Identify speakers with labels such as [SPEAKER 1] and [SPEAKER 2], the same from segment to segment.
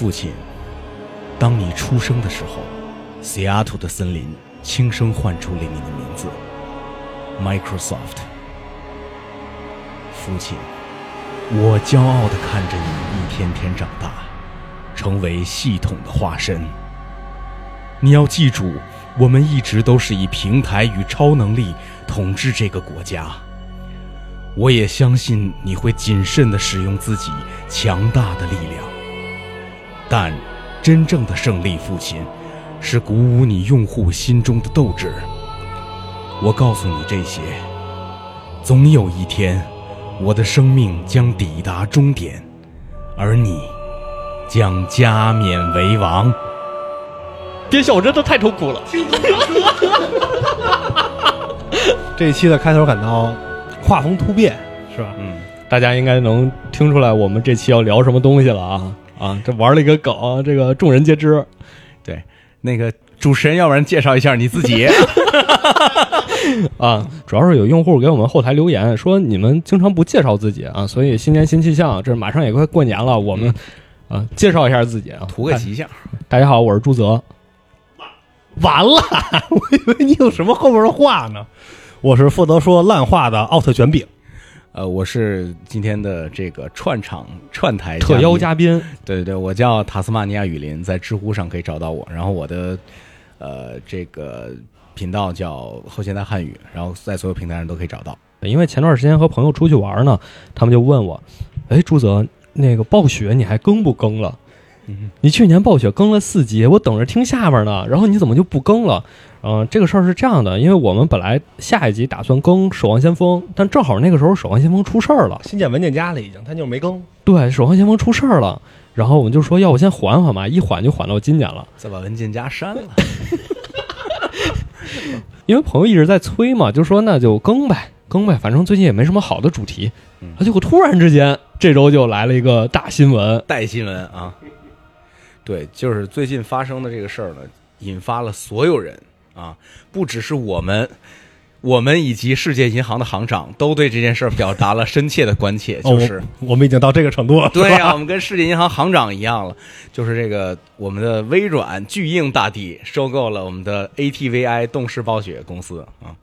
[SPEAKER 1] 父亲，当你出生的时候，西雅图的森林轻声唤出了你的名字，Microsoft。父亲，我骄傲地看着你一天天长大，成为系统的化身。你要记住，我们一直都是以平台与超能力统治这个国家。我也相信你会谨慎地使用自己强大的力量。但，真正的胜利，父亲，是鼓舞你用户心中的斗志。我告诉你这些，总有一天，我的生命将抵达终点，而你将加冕为王。
[SPEAKER 2] 别笑，我真的太痛苦了。
[SPEAKER 3] 这一期的开头感到画风突变，是吧？
[SPEAKER 1] 嗯，
[SPEAKER 2] 大家应该能听出来，我们这期要聊什么东西了啊啊！这玩了一个梗，这个众人皆知。
[SPEAKER 1] 对，那个主持人，要不然介绍一下你自己。
[SPEAKER 2] 啊，主要是有用户给我们后台留言说你们经常不介绍自己啊，所以新年新气象，这马上也快过年了，我们啊介绍一下自己啊，
[SPEAKER 1] 图个吉祥。
[SPEAKER 2] 大家好，我是朱泽。
[SPEAKER 3] 完了，我以为你有什么后边的话呢。我是负责说烂话的奥特卷饼。
[SPEAKER 1] 呃，我是今天的这个串场串台
[SPEAKER 2] 特邀
[SPEAKER 1] 嘉
[SPEAKER 2] 嘉宾，
[SPEAKER 1] 对对对，我叫塔斯马尼亚雨林，在知乎上可以找到我。然后我的呃这个频道叫后现代汉语，然后在所有平台上都可以找到。
[SPEAKER 2] 因为前段时间和朋友出去玩呢，他们就问我，哎，朱泽，那个暴雪你还更不更了？你去年暴雪更了四集，我等着听下边呢，然后你怎么就不更了？嗯、这个事儿是这样的，因为我们本来下一集打算更《守望先锋》，但正好那个时候《守望先锋》出事儿了，
[SPEAKER 3] 新建文件夹了，已经，他就是没更。
[SPEAKER 2] 对，《守望先锋》出事儿了，然后我们就说，要不先缓缓吧，一缓就缓到今年了。
[SPEAKER 1] 再把文件夹删了。
[SPEAKER 2] 因为朋友一直在催嘛，就说那就更呗，更呗，反正最近也没什么好的主题。
[SPEAKER 1] 嗯
[SPEAKER 2] 啊，结果突然之间这周就来了一个大新闻，
[SPEAKER 1] 带新闻啊，对，就是最近发生的这个事儿呢，引发了所有人啊，不只是我们，我们以及世界银行的行长都对这件事儿表达了深切的关切，
[SPEAKER 3] 哦，
[SPEAKER 1] 就是。
[SPEAKER 3] 我我们已经到这个程度了。
[SPEAKER 1] 对呀、我们跟世界银行行长一样了，就是这个我们的微软巨硬大帝收购了我们的 ATVI 动视暴雪公司啊。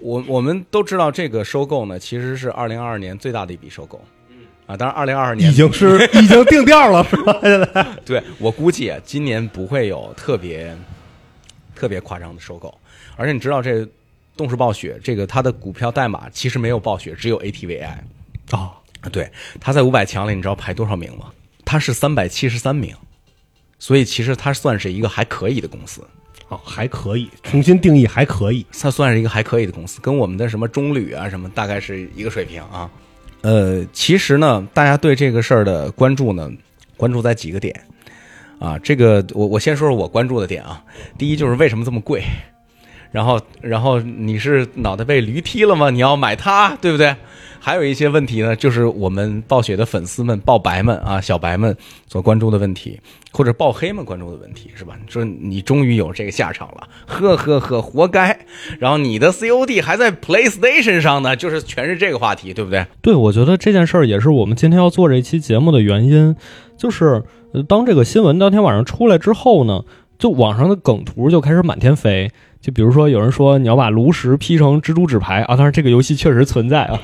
[SPEAKER 1] 我我们都知道这个收购呢，其实是二零二二年最大的一笔收购。啊，当然，二零二二年
[SPEAKER 3] 已经是 已经定调了，是吧？现在
[SPEAKER 1] 对我估计啊，今年不会有特别特别夸张的收购，而且你知道这动视暴雪这个它的股票代码其实没有暴雪，只有 ATVI
[SPEAKER 3] 啊，
[SPEAKER 1] 啊，对，它在五百强里，你知道排多少名吗？它是三百七十三名，所以其实它算是一个还可以的公司，
[SPEAKER 3] 哦，还可以，重新定义还可以。
[SPEAKER 1] 它算是一个还可以的公司，跟我们的什么中旅啊什么大概是一个水平啊。呃，其实呢，大家对这个事儿的关注呢，关注在几个点啊。这个我我先说说我关注的点啊。第一就是为什么这么贵，然后然后你是脑袋被驴踢了吗？你要买它，对不对？还有一些问题呢，就是我们暴雪的粉丝们、暴白们啊、小白们所关注的问题，或者暴黑们关注的问题，是吧？说你终于有这个下场了，呵呵呵，活该。然后你的 COD 还在 PlayStation 上呢，就是全是这个话题，对不对？
[SPEAKER 2] 对，我觉得这件事儿也是我们今天要做这期节目的原因，就是当这个新闻当天晚上出来之后呢，就网上的梗图就开始满天飞。就比如说，有人说你要把炉石 P 成蜘蛛纸牌啊，当然这个游戏确实存在啊。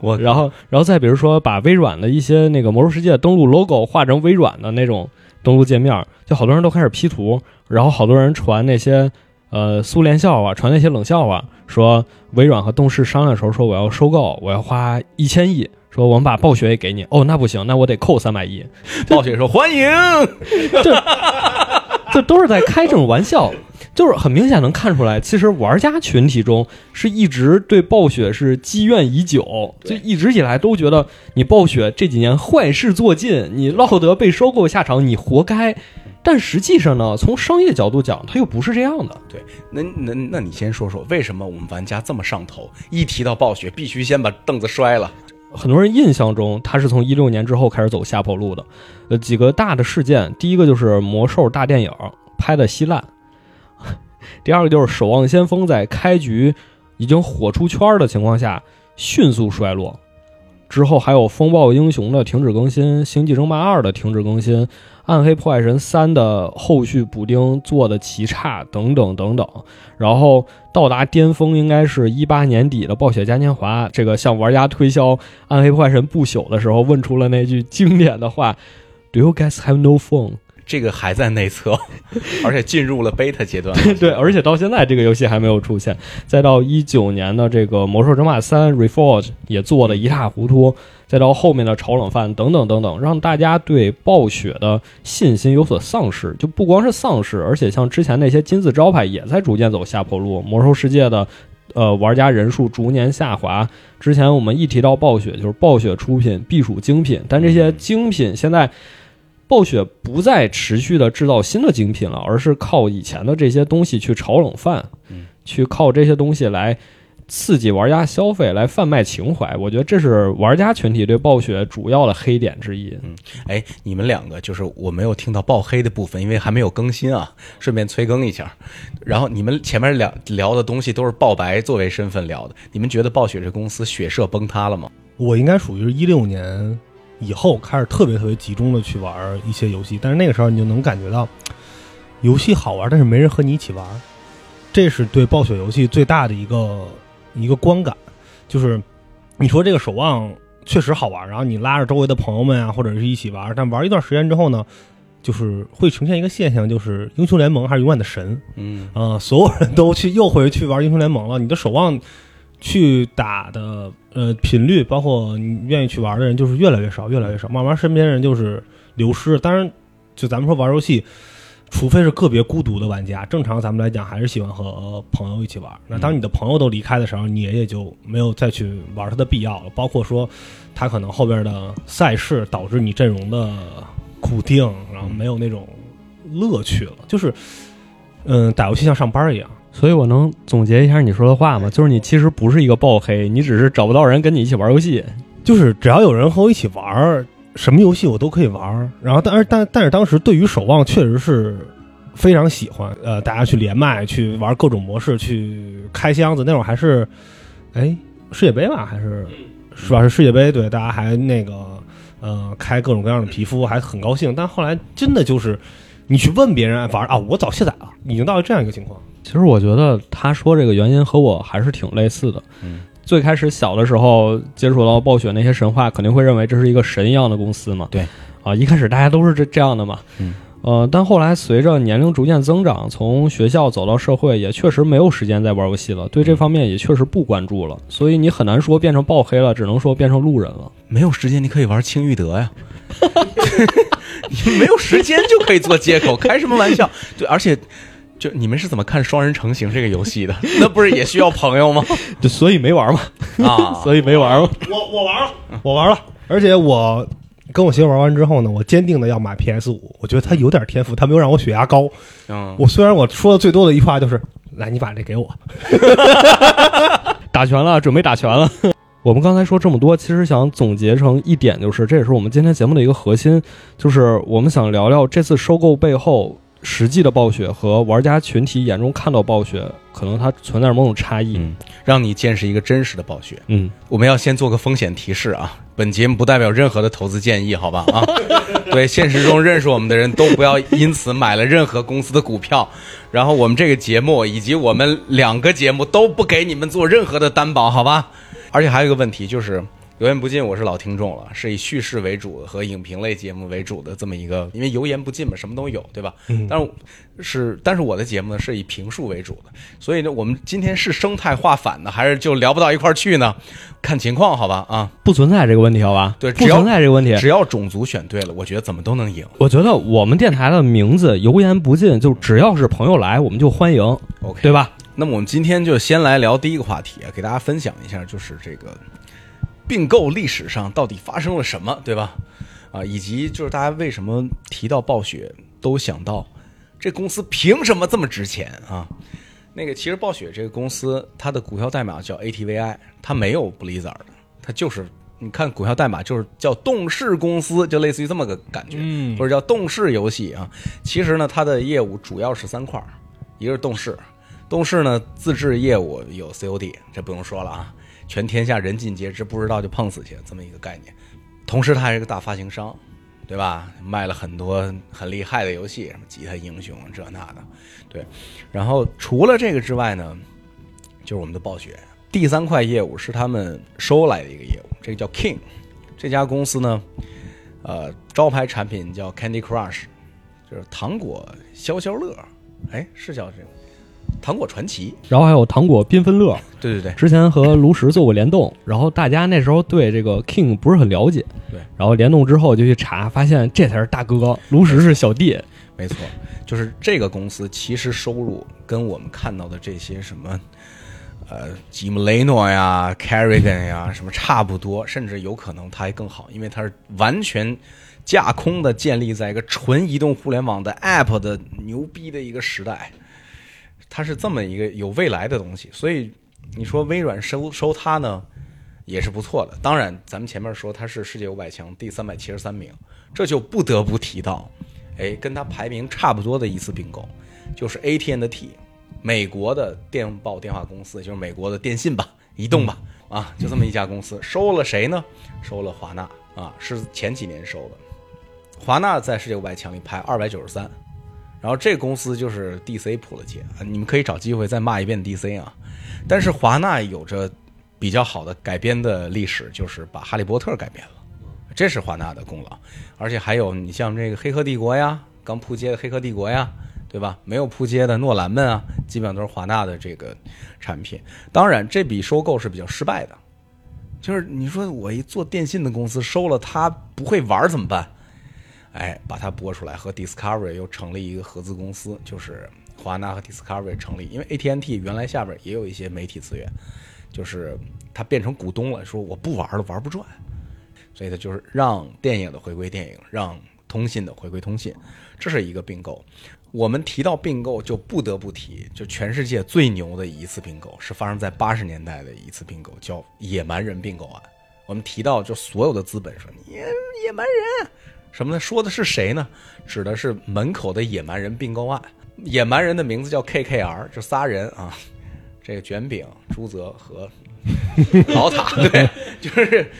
[SPEAKER 2] 我 然后，然后再比如说，把微软的一些那个魔兽世界登录 logo 画成微软的那种登录界面，就好多人都开始 P 图，然后好多人传那些呃苏联笑话，传那些冷笑话，说微软和动视商量的时候说我要收购，我要花一千亿，说我们把暴雪也给你，哦，那不行，那我得扣三百亿，
[SPEAKER 1] 暴雪说欢迎，
[SPEAKER 2] 这这都是在开这种玩笑，就是很明显能看出来，其实玩家群体中是一直对暴雪是积怨已久，就一直以来都觉得你暴雪这几年坏事做尽，你落得被收购下场，你活该。但实际上呢，从商业角度讲，它又不是这样的。
[SPEAKER 1] 对，那那那你先说说，为什么我们玩家这么上头？一提到暴雪，必须先把凳子摔了。
[SPEAKER 2] 很多人印象中，他是从一六年之后开始走下坡路的。呃，几个大的事件，第一个就是魔兽大电影拍的稀烂，第二个就是守望先锋在开局已经火出圈的情况下迅速衰落，之后还有风暴英雄的停止更新，星际争霸二的停止更新，暗黑破坏神三》的后续补丁做的极差，等等等等。然后到达巅峰应该是一八年底的暴雪嘉年华，这个向玩家推销《暗黑破坏神不朽》的时候，问出了那句经典的话：“Do you guys have no phone？”
[SPEAKER 1] 这个还在内测，而且进入了 beta 阶段。
[SPEAKER 2] 对，而且到现在这个游戏还没有出现。再到一九年的这个《魔兽争霸三 Reforged》也做的一塌糊涂。再到后面的炒冷饭等等等等，让大家对暴雪的信心有所丧失。就不光是丧失，而且像之前那些金字招牌也在逐渐走下坡路。魔兽世界的呃玩家人数逐年下滑。之前我们一提到暴雪，就是暴雪出品必属精品，但这些精品现在。暴雪不再持续的制造新的精品了，而是靠以前的这些东西去炒冷饭，
[SPEAKER 1] 嗯，
[SPEAKER 2] 去靠这些东西来刺激玩家消费，来贩卖情怀。我觉得这是玩家群体对暴雪主要的黑点之一。
[SPEAKER 1] 嗯，哎，你们两个就是我没有听到爆黑的部分，因为还没有更新啊，顺便催更一下。然后你们前面两聊的东西都是爆白作为身份聊的，你们觉得暴雪这公司血社崩塌了吗？
[SPEAKER 3] 我应该属于是一六年。以后开始特别特别集中的去玩一些游戏，但是那个时候你就能感觉到游戏好玩，但是没人和你一起玩，这是对暴雪游戏最大的一个一个观感。就是你说这个守望确实好玩，然后你拉着周围的朋友们啊，或者是一起玩，但玩一段时间之后呢，就是会呈现一个现象，就是英雄联盟还是永远的神，
[SPEAKER 1] 嗯
[SPEAKER 3] 啊，所有人都去又回去玩英雄联盟了，你的守望去打的。呃，频率包括你愿意去玩的人就是越来越少，越来越少，慢慢身边人就是流失。当然，就咱们说玩游戏，除非是个别孤独的玩家，正常咱们来讲还是喜欢和朋友一起玩。那当你的朋友都离开的时候，你也就没有再去玩它的必要了。包括说，它可能后边的赛事导致你阵容的固定，然后没有那种乐趣了。就是，嗯，打游戏像上班一样。
[SPEAKER 2] 所以我能总结一下你说的话吗？就是你其实不是一个爆黑，你只是找不到人跟你一起玩游戏。
[SPEAKER 3] 就是只要有人和我一起玩，什么游戏我都可以玩。然后，但是但但是当时对于守望确实是非常喜欢。呃，大家去连麦去玩各种模式，去开箱子那会儿还是，哎，世界杯吧，还是是吧？是世界杯，对，大家还那个呃开各种各样的皮肤，还很高兴。但后来真的就是你去问别人玩啊，我早卸载了，已经到了这样一个情况。
[SPEAKER 2] 其实我觉得他说这个原因和我还是挺类似的。
[SPEAKER 1] 嗯，
[SPEAKER 2] 最开始小的时候接触到暴雪那些神话，肯定会认为这是一个神一样的公司嘛。
[SPEAKER 1] 对，
[SPEAKER 2] 啊，一开始大家都是这这样的嘛。
[SPEAKER 1] 嗯，
[SPEAKER 2] 呃，但后来随着年龄逐渐增长，从学校走到社会，也确实没有时间再玩游戏了，对这方面也确实不关注了。所以你很难说变成爆黑了，只能说变成路人了。
[SPEAKER 1] 没有时间，你可以玩青玉德呀。你没有时间就可以做借口，开什么玩笑？对，而且。就你们是怎么看双人成行这个游戏的？那不是也需要朋友吗？
[SPEAKER 2] 就所以没玩吗？
[SPEAKER 1] 啊，
[SPEAKER 2] 所以没玩吗？
[SPEAKER 3] 我我玩了，我玩了，而且我跟我媳妇玩完之后呢，我坚定的要买 PS 五。我觉得他有点天赋，他没有让我血压高。
[SPEAKER 1] 嗯，
[SPEAKER 3] 我虽然我说的最多的一句话就是“来，你把这给我”，
[SPEAKER 2] 打拳了，准备打拳了。我们刚才说这么多，其实想总结成一点，就是这也是我们今天节目的一个核心，就是我们想聊聊这次收购背后。实际的暴雪和玩家群体眼中看到暴雪，可能它存在着某种差异，
[SPEAKER 1] 让你见识一个真实的暴雪。
[SPEAKER 2] 嗯，
[SPEAKER 1] 我们要先做个风险提示啊，本节目不代表任何的投资建议，好吧？啊，对，现实中认识我们的人都不要因此买了任何公司的股票。然后我们这个节目以及我们两个节目都不给你们做任何的担保，好吧？而且还有一个问题就是。油盐不进，我是老听众了，是以叙事为主和影评类节目为主的这么一个，因为油盐不进嘛，什么都有，对吧？
[SPEAKER 3] 嗯。
[SPEAKER 1] 但是是，但是我的节目呢是以评述为主的，所以呢，我们今天是生态化反呢，还是就聊不到一块儿去呢？看情况，好吧？啊，
[SPEAKER 2] 不存在这个问题，好吧？
[SPEAKER 1] 对，
[SPEAKER 2] 不存在这个问题，
[SPEAKER 1] 只要种族选对了，我觉得怎么都能赢。
[SPEAKER 2] 我觉得我们电台的名字“油盐不进”，就只要是朋友来，我们就欢迎
[SPEAKER 1] ，OK，
[SPEAKER 2] 对吧？
[SPEAKER 1] 那么我们今天就先来聊第一个话题啊，给大家分享一下，就是这个。并购历史上到底发生了什么，对吧？啊，以及就是大家为什么提到暴雪都想到这公司凭什么这么值钱啊？那个其实暴雪这个公司它的股票代码叫 ATVI，它没有 Blizzard，它就是你看股票代码就是叫动视公司，就类似于这么个感觉，嗯或者叫动视游戏啊。其实呢，它的业务主要是三块一个是动视，动视呢自制业务有 COD，这不用说了啊。全天下人尽皆知，不知道就碰死去，这么一个概念。同时，它还是个大发行商，对吧？卖了很多很厉害的游戏，什么吉他英雄这那的，对。然后除了这个之外呢，就是我们的暴雪第三块业务是他们收来的一个业务，这个叫 King。这家公司呢，呃，招牌产品叫 Candy Crush，就是糖果消消乐，哎，是叫这个糖果传奇。
[SPEAKER 2] 然后还有糖果缤纷乐，
[SPEAKER 1] 对对对，
[SPEAKER 2] 之前和炉石做过联动，然后大家那时候对这个 King 不是很了解，
[SPEAKER 1] 对，
[SPEAKER 2] 然后联动之后就去查，发现这才是大哥，炉石是小弟，
[SPEAKER 1] 没错，就是这个公司其实收入跟我们看到的这些什么。呃，吉姆雷诺呀，Carrigan 呀，什么差不多，甚至有可能它还更好，因为它是完全架空的，建立在一个纯移动互联网的 App 的牛逼的一个时代，它是这么一个有未来的东西。所以你说微软收收它呢，也是不错的。当然，咱们前面说它是世界五百强第三百七十三名，这就不得不提到，哎，跟它排名差不多的一次并购，就是 AT&T。美国的电报电话公司，就是美国的电信吧，移动吧，啊，就这么一家公司，收了谁呢？收了华纳啊，是前几年收的。华纳在世界五百强里排二百九十三，然后这公司就是 DC 扑了街啊，你们可以找机会再骂一遍 DC 啊。但是华纳有着比较好的改编的历史，就是把《哈利波特》改编了，这是华纳的功劳。而且还有你像这个《黑客帝国》呀，刚扑街的《黑客帝国》呀。对吧？没有扑街的诺兰们啊，基本上都是华纳的这个产品。当然，这笔收购是比较失败的。就是你说我一做电信的公司收了它不会玩怎么办？哎，把它播出来和 Discovery 又成立一个合资公司，就是华纳和 Discovery 成立。因为 AT&T 原来下边也有一些媒体资源，就是它变成股东了，说我不玩了，玩不转，所以它就是让电影的回归电影，让通信的回归通信，这是一个并购。我们提到并购，就不得不提，就全世界最牛的一次并购，是发生在八十年代的一次并购，叫野蛮人并购案。我们提到，就所有的资本说野野蛮人什么呢？说的是谁呢？指的是门口的野蛮人并购案。野蛮人的名字叫 KKR，就仨人啊，这个卷饼、朱泽和 老塔，对，就是。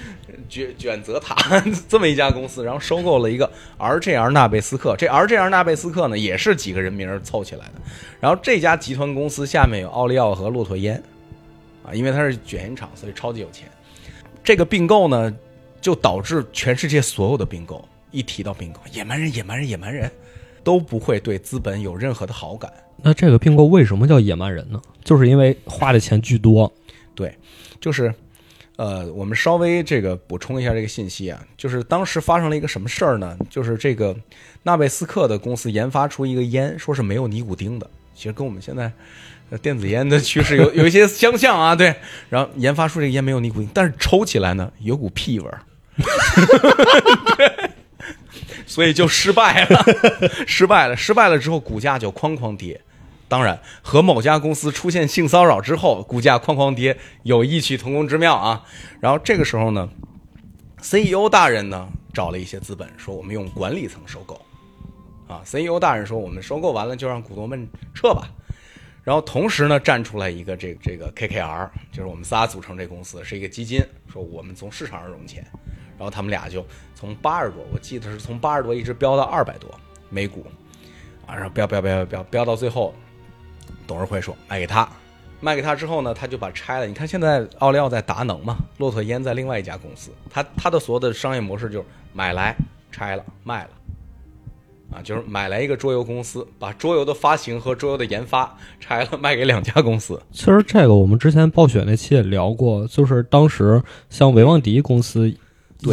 [SPEAKER 1] 卷卷泽塔 这么一家公司，然后收购了一个 RJR 纳贝斯克。这 RJR 纳贝斯克呢，也是几个人名凑起来的。然后这家集团公司下面有奥利奥和骆驼烟，啊，因为它是卷烟厂，所以超级有钱。这个并购呢，就导致全世界所有的并购一提到并购，野蛮人、野蛮人、野蛮人，都不会对资本有任何的好感。
[SPEAKER 2] 那这个并购为什么叫野蛮人呢？就是因为花的钱巨多。
[SPEAKER 1] 对，就是。呃，我们稍微这个补充一下这个信息啊，就是当时发生了一个什么事儿呢？就是这个纳贝斯克的公司研发出一个烟，说是没有尼古丁的，其实跟我们现在电子烟的趋势有 有一些相像啊。对，然后研发出这个烟没有尼古丁，但是抽起来呢有股屁味儿，所以就失败了，失败了，失败了之后股价就哐哐跌。当然，和某家公司出现性骚扰之后，股价哐哐跌，有异曲同工之妙啊。然后这个时候呢，CEO 大人呢找了一些资本，说我们用管理层收购。啊，CEO 大人说我们收购完了就让股东们撤吧。然后同时呢站出来一个这这个 KKR，就是我们仨组成这公司是一个基金，说我们从市场上融钱。然后他们俩就从八十多，我记得是从八十多一直飙到二百多每股，啊，然后飙飙飙飙飙飙到最后。董事会说卖给他，卖给他之后呢，他就把拆了。你看现在奥利奥在达能嘛，骆驼烟在另外一家公司，他他的所有的商业模式就是买来拆了卖了，啊，就是买来一个桌游公司，把桌游的发行和桌游的研发拆了卖给两家公司。
[SPEAKER 2] 其实这个我们之前暴雪那期也聊过，就是当时像维旺迪公司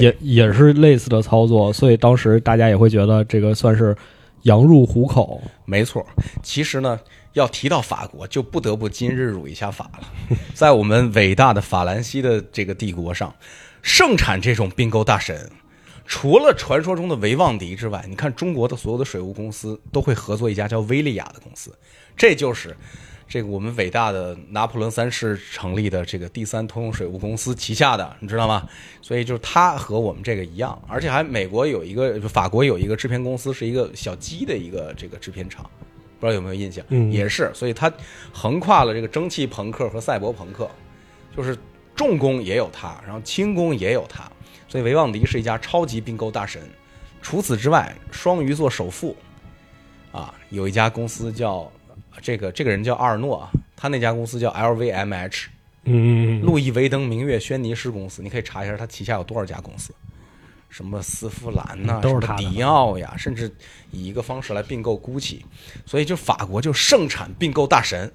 [SPEAKER 2] 也也是类似的操作，所以当时大家也会觉得这个算是羊入虎口。
[SPEAKER 1] 没错，其实呢。要提到法国，就不得不今日辱一下法了。在我们伟大的法兰西的这个帝国上，盛产这种并购大神。除了传说中的维旺迪之外，你看中国的所有的水务公司都会合作一家叫威利亚的公司，这就是这个我们伟大的拿破仑三世成立的这个第三通用水务公司旗下的，你知道吗？所以就是它和我们这个一样，而且还美国有一个，法国有一个制片公司，是一个小鸡的一个这个制片厂。不知道有没有印象？
[SPEAKER 2] 嗯，
[SPEAKER 1] 也是，所以它横跨了这个蒸汽朋克和赛博朋克，就是重工也有它，然后轻工也有它，所以维旺迪是一家超级并购大神。除此之外，双鱼座首富啊，有一家公司叫这个这个人叫阿尔诺啊，他那家公司叫 LVMH，
[SPEAKER 3] 嗯，
[SPEAKER 1] 路易威登明月轩尼诗公司，你可以查一下他旗下有多少家公司，什么丝芙兰呐、
[SPEAKER 3] 都是他
[SPEAKER 1] 迪奥呀，甚至以一个方式来并购 GUCCI，所以就法国就盛产并购大神，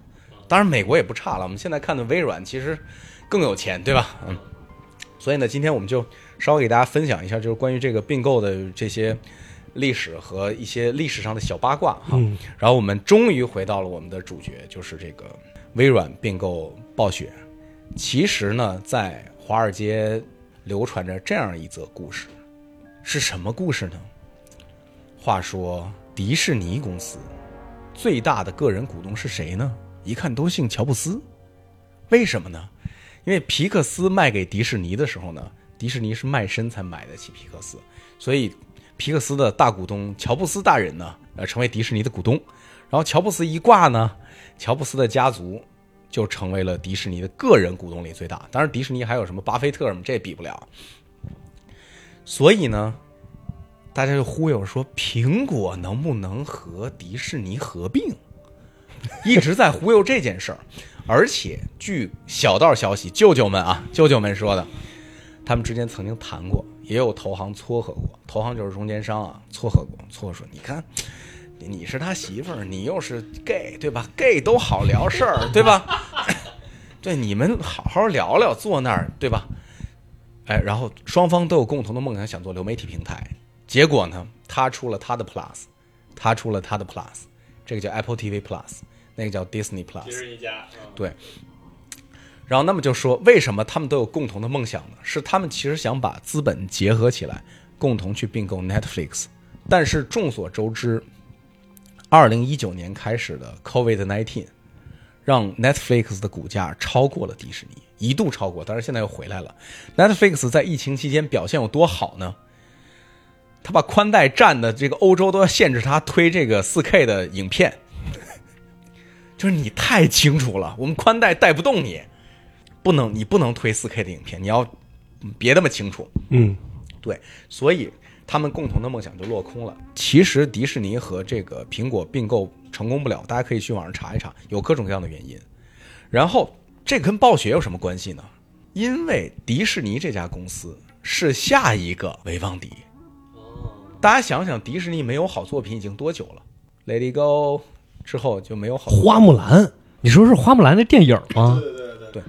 [SPEAKER 1] 当然美国也不差了。我们现在看的微软其实更有钱，对吧？嗯，所以呢，今天我们就稍微给大家分享一下，就是关于这个并购的这些历史和一些历史上的小八卦哈。
[SPEAKER 3] 嗯
[SPEAKER 1] 然后我们终于回到了我们的主角，就是这个微软并购暴雪。其实呢，在华尔街流传着这样一则故事，是什么故事呢？话说，迪士尼公司最大的个人股东是谁呢？一看都姓乔布斯。为什么呢？因为皮克斯卖给迪士尼的时候呢，迪士尼是卖身才买得起皮克斯，所以皮克斯的大股东乔布斯大人呢，呃，成为迪士尼的股东。然后乔布斯一挂呢，乔布斯的家族就成为了迪士尼的个人股东里最大。当然，迪士尼还有什么巴菲特什么，这比不了。所以呢，大家就忽悠说，苹果能不能和迪士尼合并？一直在忽悠这件事儿。而且据小道消息，舅舅们啊，舅舅们说的，他们之间曾经谈过，也有投行撮合过。投行就是中间商啊，撮合过，撮合说，你看，你是他媳妇儿，你又是 gay，对吧？gay 都好聊事儿，对吧？对，你们好好聊聊，坐那儿，对吧？哎，然后双方都有共同的梦想，想做流媒体平台。结果呢，他出了他的 Plus，他出了他的 Plus，这个叫 Apple TV Plus，那个叫 Disney Plus。
[SPEAKER 2] 一家，
[SPEAKER 1] 对。然后那么就说，为什么他们都有共同的梦想呢？是他们其实想把资本结合起来，共同去并购 Netflix。但是众所周知，二零一九年开始的 COVID nineteen 让 Netflix 的股价超过了迪士尼，一度超过，但是现在又回来了。Netflix 在疫情期间表现有多好呢？他把宽带占的这个欧洲都要限制他推这个四 K 的影片，就是你太清楚了，我们宽带带不动你，不能你不能推四 K 的影片，你要嗯别那么清楚。
[SPEAKER 3] 嗯，
[SPEAKER 1] 对，所以他们共同的梦想就落空了。其实迪士尼和这个苹果并购成功不了，大家可以去网上查一查，有各种各样的原因。然后这跟暴雪有什么关系呢？因为迪士尼这家公司是下一个维旺迪。大家想想，迪士尼没有好作品已经多久了？Let It Go 之后就没有好
[SPEAKER 3] 花木兰，
[SPEAKER 2] 你说是花木兰那电影吗？
[SPEAKER 1] 对对对
[SPEAKER 2] 对对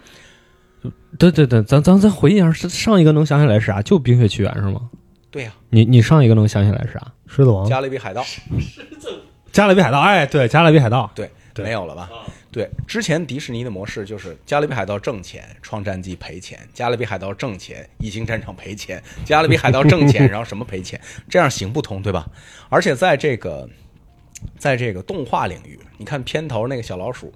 [SPEAKER 2] 对对对，咱咱咱回忆一下，上上一个能想起来是啥？就《冰雪奇缘》是吗？
[SPEAKER 1] 对呀、
[SPEAKER 2] 你你上一个能想起来是啥？
[SPEAKER 3] 狮子王，
[SPEAKER 1] 加勒比海盗》
[SPEAKER 3] 加勒比海盗，哎，对，加勒比海盗，
[SPEAKER 1] 对，
[SPEAKER 3] 对
[SPEAKER 1] 没有了吧？对，之前迪士尼的模式就是《加勒比海盗》挣钱，《创战记》赔钱，《加勒比海盗》挣钱，《异形战场》赔钱，《加勒比海盗》挣钱，然后什么赔钱，这样行不通，对吧？而且在这个，在这个动画领域，你看片头那个小老鼠，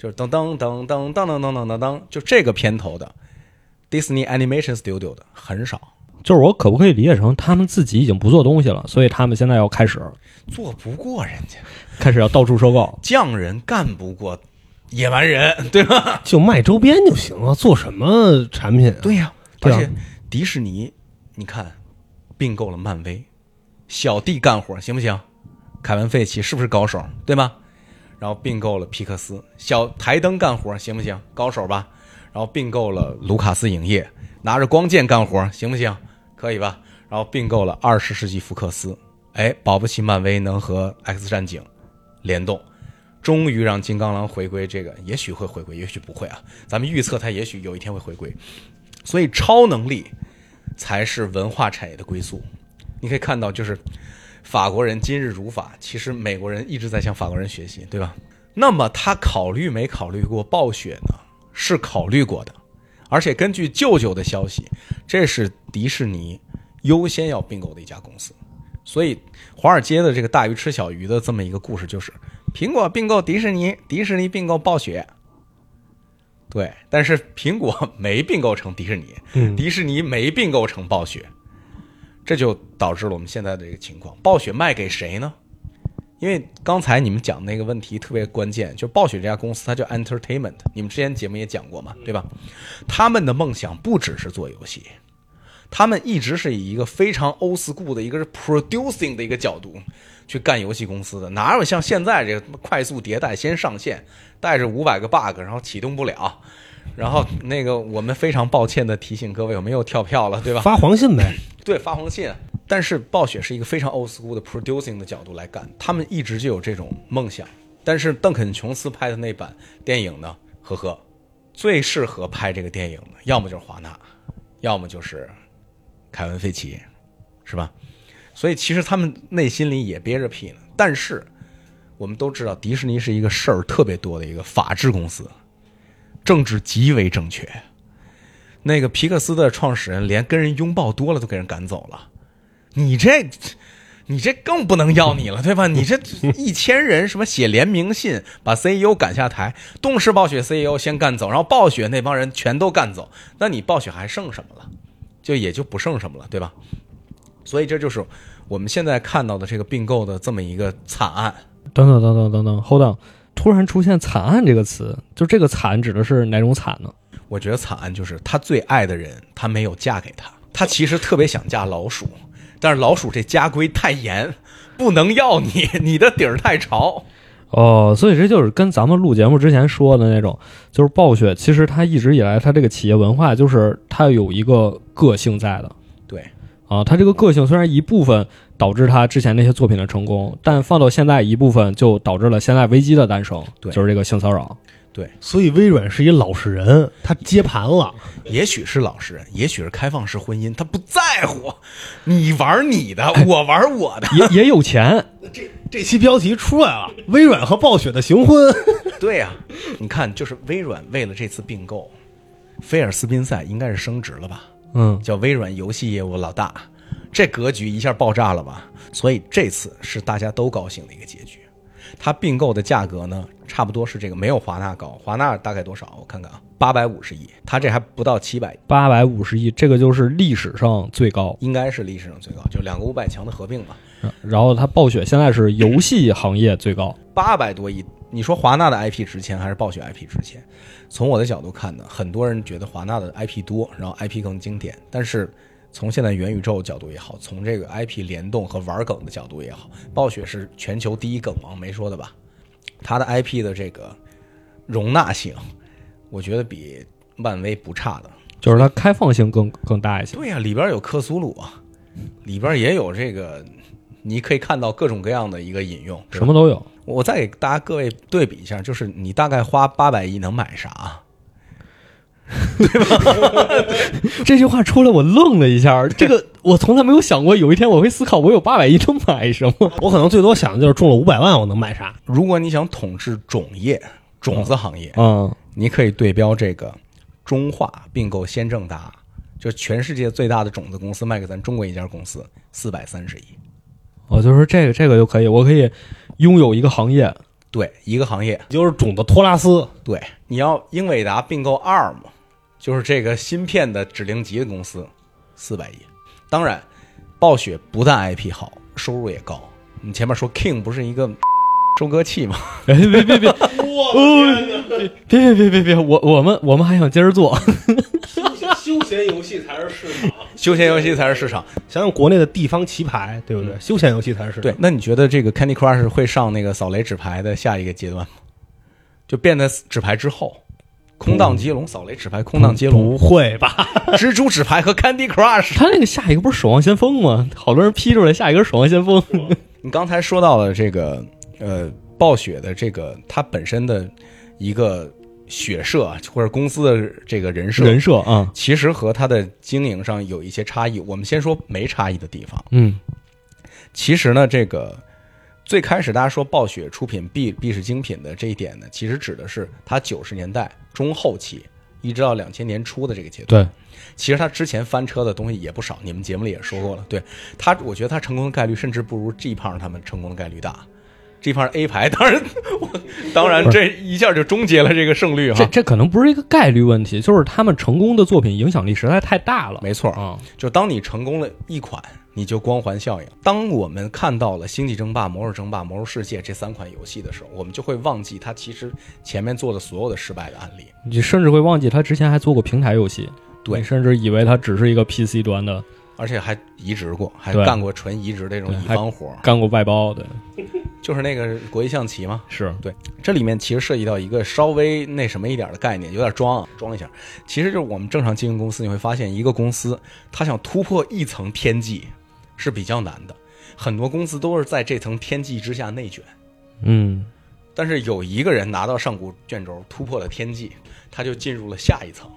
[SPEAKER 1] 就是噔噔噔噔噔噔噔噔噔噔，就这个片头的 Disney Animation Studio 的很少，
[SPEAKER 2] 就是我可不可以理解成他们自己已经不做东西了，所以他们现在要开始
[SPEAKER 1] 做不过人家，
[SPEAKER 2] 开始要到处收购。
[SPEAKER 1] 匠人干不过野蛮人，对吧？
[SPEAKER 3] 就卖周边就行了，做什么产品啊？
[SPEAKER 1] 对呀、而且迪士尼，你看并购了漫威，小弟干活行不行？凯文·费奇是不是高手？对吗？然后并购了皮克斯，小台灯干活行不行？高手吧？然后并购了卢卡斯影业，拿着光剑干活行不行？可以吧？然后并购了二十世纪福克斯，哎，保不齐漫威能和 X 战警联动，终于让金刚狼回归。这个也许会回归，也许不会啊。咱们预测他也许有一天会回归。所以超能力才是文化产业的归宿。你可以看到，就是法国人今日如法，其实美国人一直在向法国人学习，对吧？那么他考虑没考虑过暴雪呢？是考虑过的，而且根据舅舅的消息，这是迪士尼优先要并购的一家公司。所以华尔街的这个大鱼吃小鱼的这么一个故事，就是苹果并购迪士尼，迪士尼并购暴雪。对，但是苹果没并购成迪士尼，迪士尼没并购成暴雪，这就导致了我们现在的这个情况。暴雪卖给谁呢？因为刚才你们讲那个问题特别关键，就暴雪这家公司，它叫 Entertainment，你们之前节目也讲过嘛，对吧？他们的梦想不只是做游戏，他们一直是以一个非常 old school 的一个是 producing 的一个角度去干游戏公司的，哪有像现在这个快速迭代，先上线，带着五百个 bug，然后启动不了，然后那个我们非常抱歉的提醒各位，我们又跳票了，对吧？
[SPEAKER 3] 发黄信呗。
[SPEAKER 1] 对，发黄信。但是暴雪是一个非常 old school 的 producing 的角度来干，他们一直就有这种梦想。但是邓肯·琼斯拍的那版电影呢，呵呵，最适合拍这个电影的，要么就是华纳，要么就是凯文·费奇，是吧？所以其实他们内心里也憋着屁呢。但是我们都知道，迪士尼是一个事儿特别多的一个法制公司，政治极为正确。那个皮克斯的创始人连跟人拥抱多了都给人赶走了，你这，你这更不能要你了，对吧？你这一千人什么写联名信把 CEO 赶下台，动视暴雪 CEO 先干走，然后暴雪那帮人全都干走，那你暴雪还剩什么了？就也就不剩什么了，对吧？所以这就是我们现在看到的这个并购的这么一个惨案。
[SPEAKER 2] 等等等等等等，hold on，突然出现“惨案”这个词，就这个“惨”指的是哪种惨呢？
[SPEAKER 1] 我觉得惨案就是他最爱的人，他没有嫁给他。他其实特别想嫁老鼠，但是老鼠这家规太严，不能要你，你的底儿太潮。
[SPEAKER 2] 哦，所以这就是跟咱们录节目之前说的那种，就是暴雪其实它一直以来它这个企业文化就是它有一个个性在的。
[SPEAKER 1] 对，
[SPEAKER 2] 啊，他这个个性虽然一部分导致他之前那些作品的成功，但放到现在一部分就导致了现在危机的诞生，
[SPEAKER 1] 对
[SPEAKER 2] 就是这个性骚扰。
[SPEAKER 1] 对，
[SPEAKER 3] 所以微软是一老实人，他接盘了。
[SPEAKER 1] 也许是老实人，也许是开放式婚姻，他不在乎，你玩你的，我玩我的。
[SPEAKER 2] 也也有钱，
[SPEAKER 3] 这期标题出来了，微软和暴雪的行婚。
[SPEAKER 1] 对呀、你看，就是微软为了这次并购，菲尔斯宾塞应该是升职了吧？
[SPEAKER 2] 嗯，
[SPEAKER 1] 叫微软游戏业务老大，这格局一下爆炸了吧？所以这次是大家都高兴的一个结局。它并购的价格呢，差不多是这个，没有华纳高，华纳大概多少？我看看啊，八百五十亿，它这还不到七百，
[SPEAKER 2] 八百五十亿，这个就是历史上最高。
[SPEAKER 1] 应该是历史上最高，就两个五百强的合并吧，
[SPEAKER 2] 然后它暴雪现在是游戏行业最高。
[SPEAKER 1] 八百多亿。你说华纳的 IP 值钱还是暴雪 IP 值钱？从我的角度看呢，很多人觉得华纳的 IP 多，然后 IP 更经典，但是。从现在元宇宙角度也好，从这个 IP 联动和玩梗的角度也好，暴雪是全球第一梗王，没说的吧？它的 IP 的这个容纳性，我觉得比漫威不差的。
[SPEAKER 2] 就是它开放性更更大一些。
[SPEAKER 1] 对呀、里边有克苏鲁啊，里边也有这个，你可以看到各种各样的一个引用，
[SPEAKER 2] 什么都有。
[SPEAKER 1] 我再给大家各位对比一下，就是你大概花八百亿能买啥？
[SPEAKER 2] 对吧 这句话出来，我愣了一下。这个 我从来没有想过，有一天我会思考，我有八百亿能买什么？
[SPEAKER 3] 我可能最多想的就是中了五百万，我能买啥？
[SPEAKER 1] 如果你想统治种业、种子行业，
[SPEAKER 2] 嗯，
[SPEAKER 1] 你可以对标这个中化并购先正达，就是全世界最大的种子公司，卖给咱中国一家公司四百三十亿。
[SPEAKER 2] 我就说这个这个就可以，我可以拥有一个行业。
[SPEAKER 1] 对，一个行业。
[SPEAKER 3] 就是种子托拉斯，
[SPEAKER 1] 对，你要英伟达并购 ARM，就是这个芯片的指令集的公司，四百亿。当然，暴雪不但 IP 好，收入也高。你前面说 King 不是一个 收割器吗？
[SPEAKER 2] 哎，别别别，哦，别别别别别，我我们我们还想接着做。
[SPEAKER 3] 休闲游戏才是市场。
[SPEAKER 1] 休闲游戏才是市场。
[SPEAKER 3] 想想国内的地方棋牌，对不对？休闲游戏才是市场。
[SPEAKER 1] 对，那你觉得这个 Candy Crush 会上那个扫雷纸牌的下一个阶段吗？就变在纸牌之后，空荡接龙、扫雷纸牌、空荡接龙、
[SPEAKER 3] 不会吧？
[SPEAKER 1] 蜘蛛纸牌和 Candy Crush。
[SPEAKER 2] 他那个下一个不是守望先锋吗？好多人批出来下一个是守望先锋。
[SPEAKER 1] 你刚才说到了这个呃，暴雪的这个它本身的一个血社啊或者公司的这个人设，
[SPEAKER 2] 人设啊，
[SPEAKER 1] 其实和他的经营上有一些差异。我们先说没差异的地方。
[SPEAKER 2] 嗯
[SPEAKER 1] 其实呢，这个最开始大家说暴雪出品必必是精品的这一点呢，其实指的是他九十年代中后期一直到两千年初的这个阶段。
[SPEAKER 2] 对，
[SPEAKER 1] 其实他之前翻车的东西也不少，你们节目里也说过了。对他，我觉得他成功的概率甚至不如 G 胖他们成功的概率大。G 胖 A 牌，当然，我当然这一下就终结了这个胜率哈。
[SPEAKER 2] 这这可能不是一个概率问题，就是他们成功的作品影响力实在太大了。
[SPEAKER 1] 没错，
[SPEAKER 2] 啊，
[SPEAKER 1] 就当你成功了一款，你就光环效应。当我们看到了《星际争霸》《魔兽争霸》《魔兽世界》这三款游戏的时候，我们就会忘记它其实前面做的所有的失败的案例。
[SPEAKER 2] 你甚至会忘记他之前还做过平台游戏。
[SPEAKER 1] 对
[SPEAKER 2] 甚至以为它只是一个 PC 端的，
[SPEAKER 1] 而且还移植过，还干过纯移植这种乙方活，
[SPEAKER 2] 干过外包的，
[SPEAKER 1] 就是那个国际象棋嘛。
[SPEAKER 2] 是对
[SPEAKER 1] 这里面其实涉及到一个稍微那什么一点的概念，有点装啊，装一下。其实就是我们正常经营公司，你会发现一个公司它想突破一层天际是比较难的，很多公司都是在这层天际之下内卷。
[SPEAKER 2] 嗯，
[SPEAKER 1] 但是有一个人拿到上古卷轴，突破了天际，他就进入了下一层。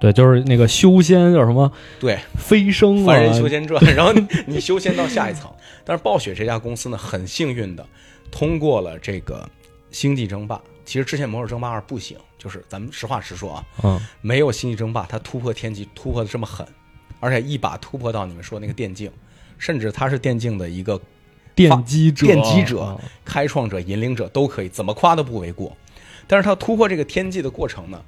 [SPEAKER 2] 对，就是那个修仙叫什么
[SPEAKER 1] 对，
[SPEAKER 2] 飞升啊，
[SPEAKER 1] 凡人修仙传，然后你你修仙到下一层。但是暴雪这家公司呢，很幸运的通过了这个星际争霸。其实之前魔兽争霸二不行，就是咱们实话实说啊，
[SPEAKER 2] 嗯，
[SPEAKER 1] 没有星际争霸，它突破天际突破的这么狠，而且一把突破到你们说那个电竞，甚至它是电竞的一个
[SPEAKER 2] 奠基者，
[SPEAKER 1] 奠基者
[SPEAKER 2] 啊
[SPEAKER 1] 开创者、引领者都可以，怎么夸都不为过。但是它突破这个天际的过程呢，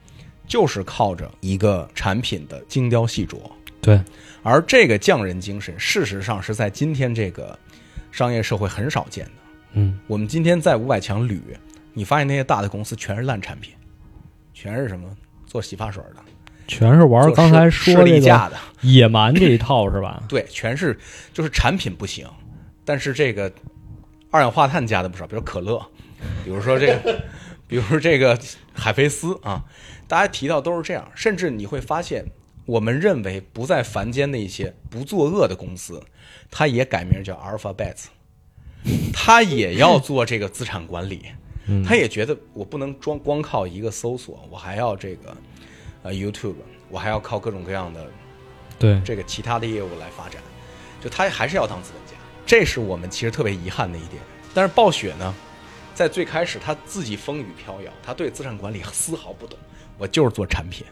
[SPEAKER 1] 就是靠着一个产品的精雕细琢。
[SPEAKER 2] 对，
[SPEAKER 1] 而这个匠人精神，事实上是在今天这个商业社会很少见的。
[SPEAKER 2] 嗯，
[SPEAKER 1] 我们今天在五百强捋，你发现那些大的公司全是烂产品，全是什么做洗发水的，
[SPEAKER 2] 全是玩刚才说这个
[SPEAKER 1] 士力架的，
[SPEAKER 2] 野蛮这一套是吧？
[SPEAKER 1] 对，全是就是产品不行，但是这个二氧化碳加的不少，比如可乐，比如说这个，比如说这个海飞丝啊，大家提到都是这样，甚至你会发现，我们认为不在凡间的一些不作恶的公司，它也改名叫 Alphabet，它也要做这个资产管理，
[SPEAKER 2] 嗯
[SPEAKER 1] 他也觉得我不能装光靠一个搜索，我还要这个呃 YouTube，我还要靠各种各样的
[SPEAKER 2] 对，
[SPEAKER 1] 这个其他的业务来发展，就他还是要当资本家，这是我们其实特别遗憾的一点。但是暴雪呢，在最开始他自己风雨飘摇，他对资产管理丝毫不懂，我就是做产品，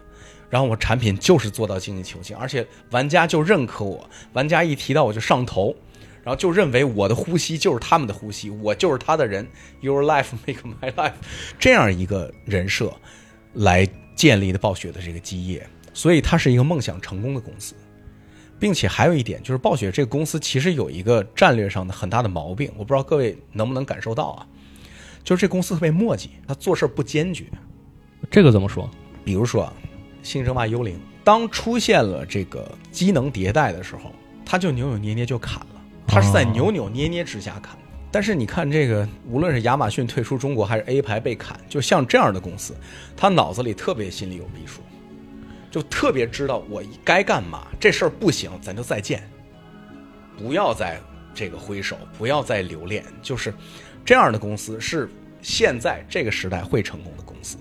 [SPEAKER 1] 然后我产品就是做到精益求精，而且玩家就认可我，玩家一提到我就上头。然后就认为我的呼吸就是他们的呼吸，我就是他的人，Your life make my life，这样一个人设来建立的暴雪的这个基业，所以它是一个梦想成功的公司。并且还有一点，就是暴雪这个公司其实有一个战略上的很大的毛病，我不知道各位能不能感受到啊，就是这公司特别磨叽，他做事不坚决。
[SPEAKER 2] 这个怎么说？
[SPEAKER 1] 比如说啊，《星争霸幽灵》当出现了这个机能迭代的时候，他就扭扭捏捏就砍了，他是在
[SPEAKER 2] 哦
[SPEAKER 1] 扭扭捏捏之下砍。但是你看这个，无论是亚马逊退出中国，还是 A 牌被砍，就像这样的公司，他脑子里特别心里有逼数，就特别知道我该干嘛，这事儿不行，咱就再见，不要再这个挥手，不要再留恋，就是这样的公司是现在这个时代会成功的公司。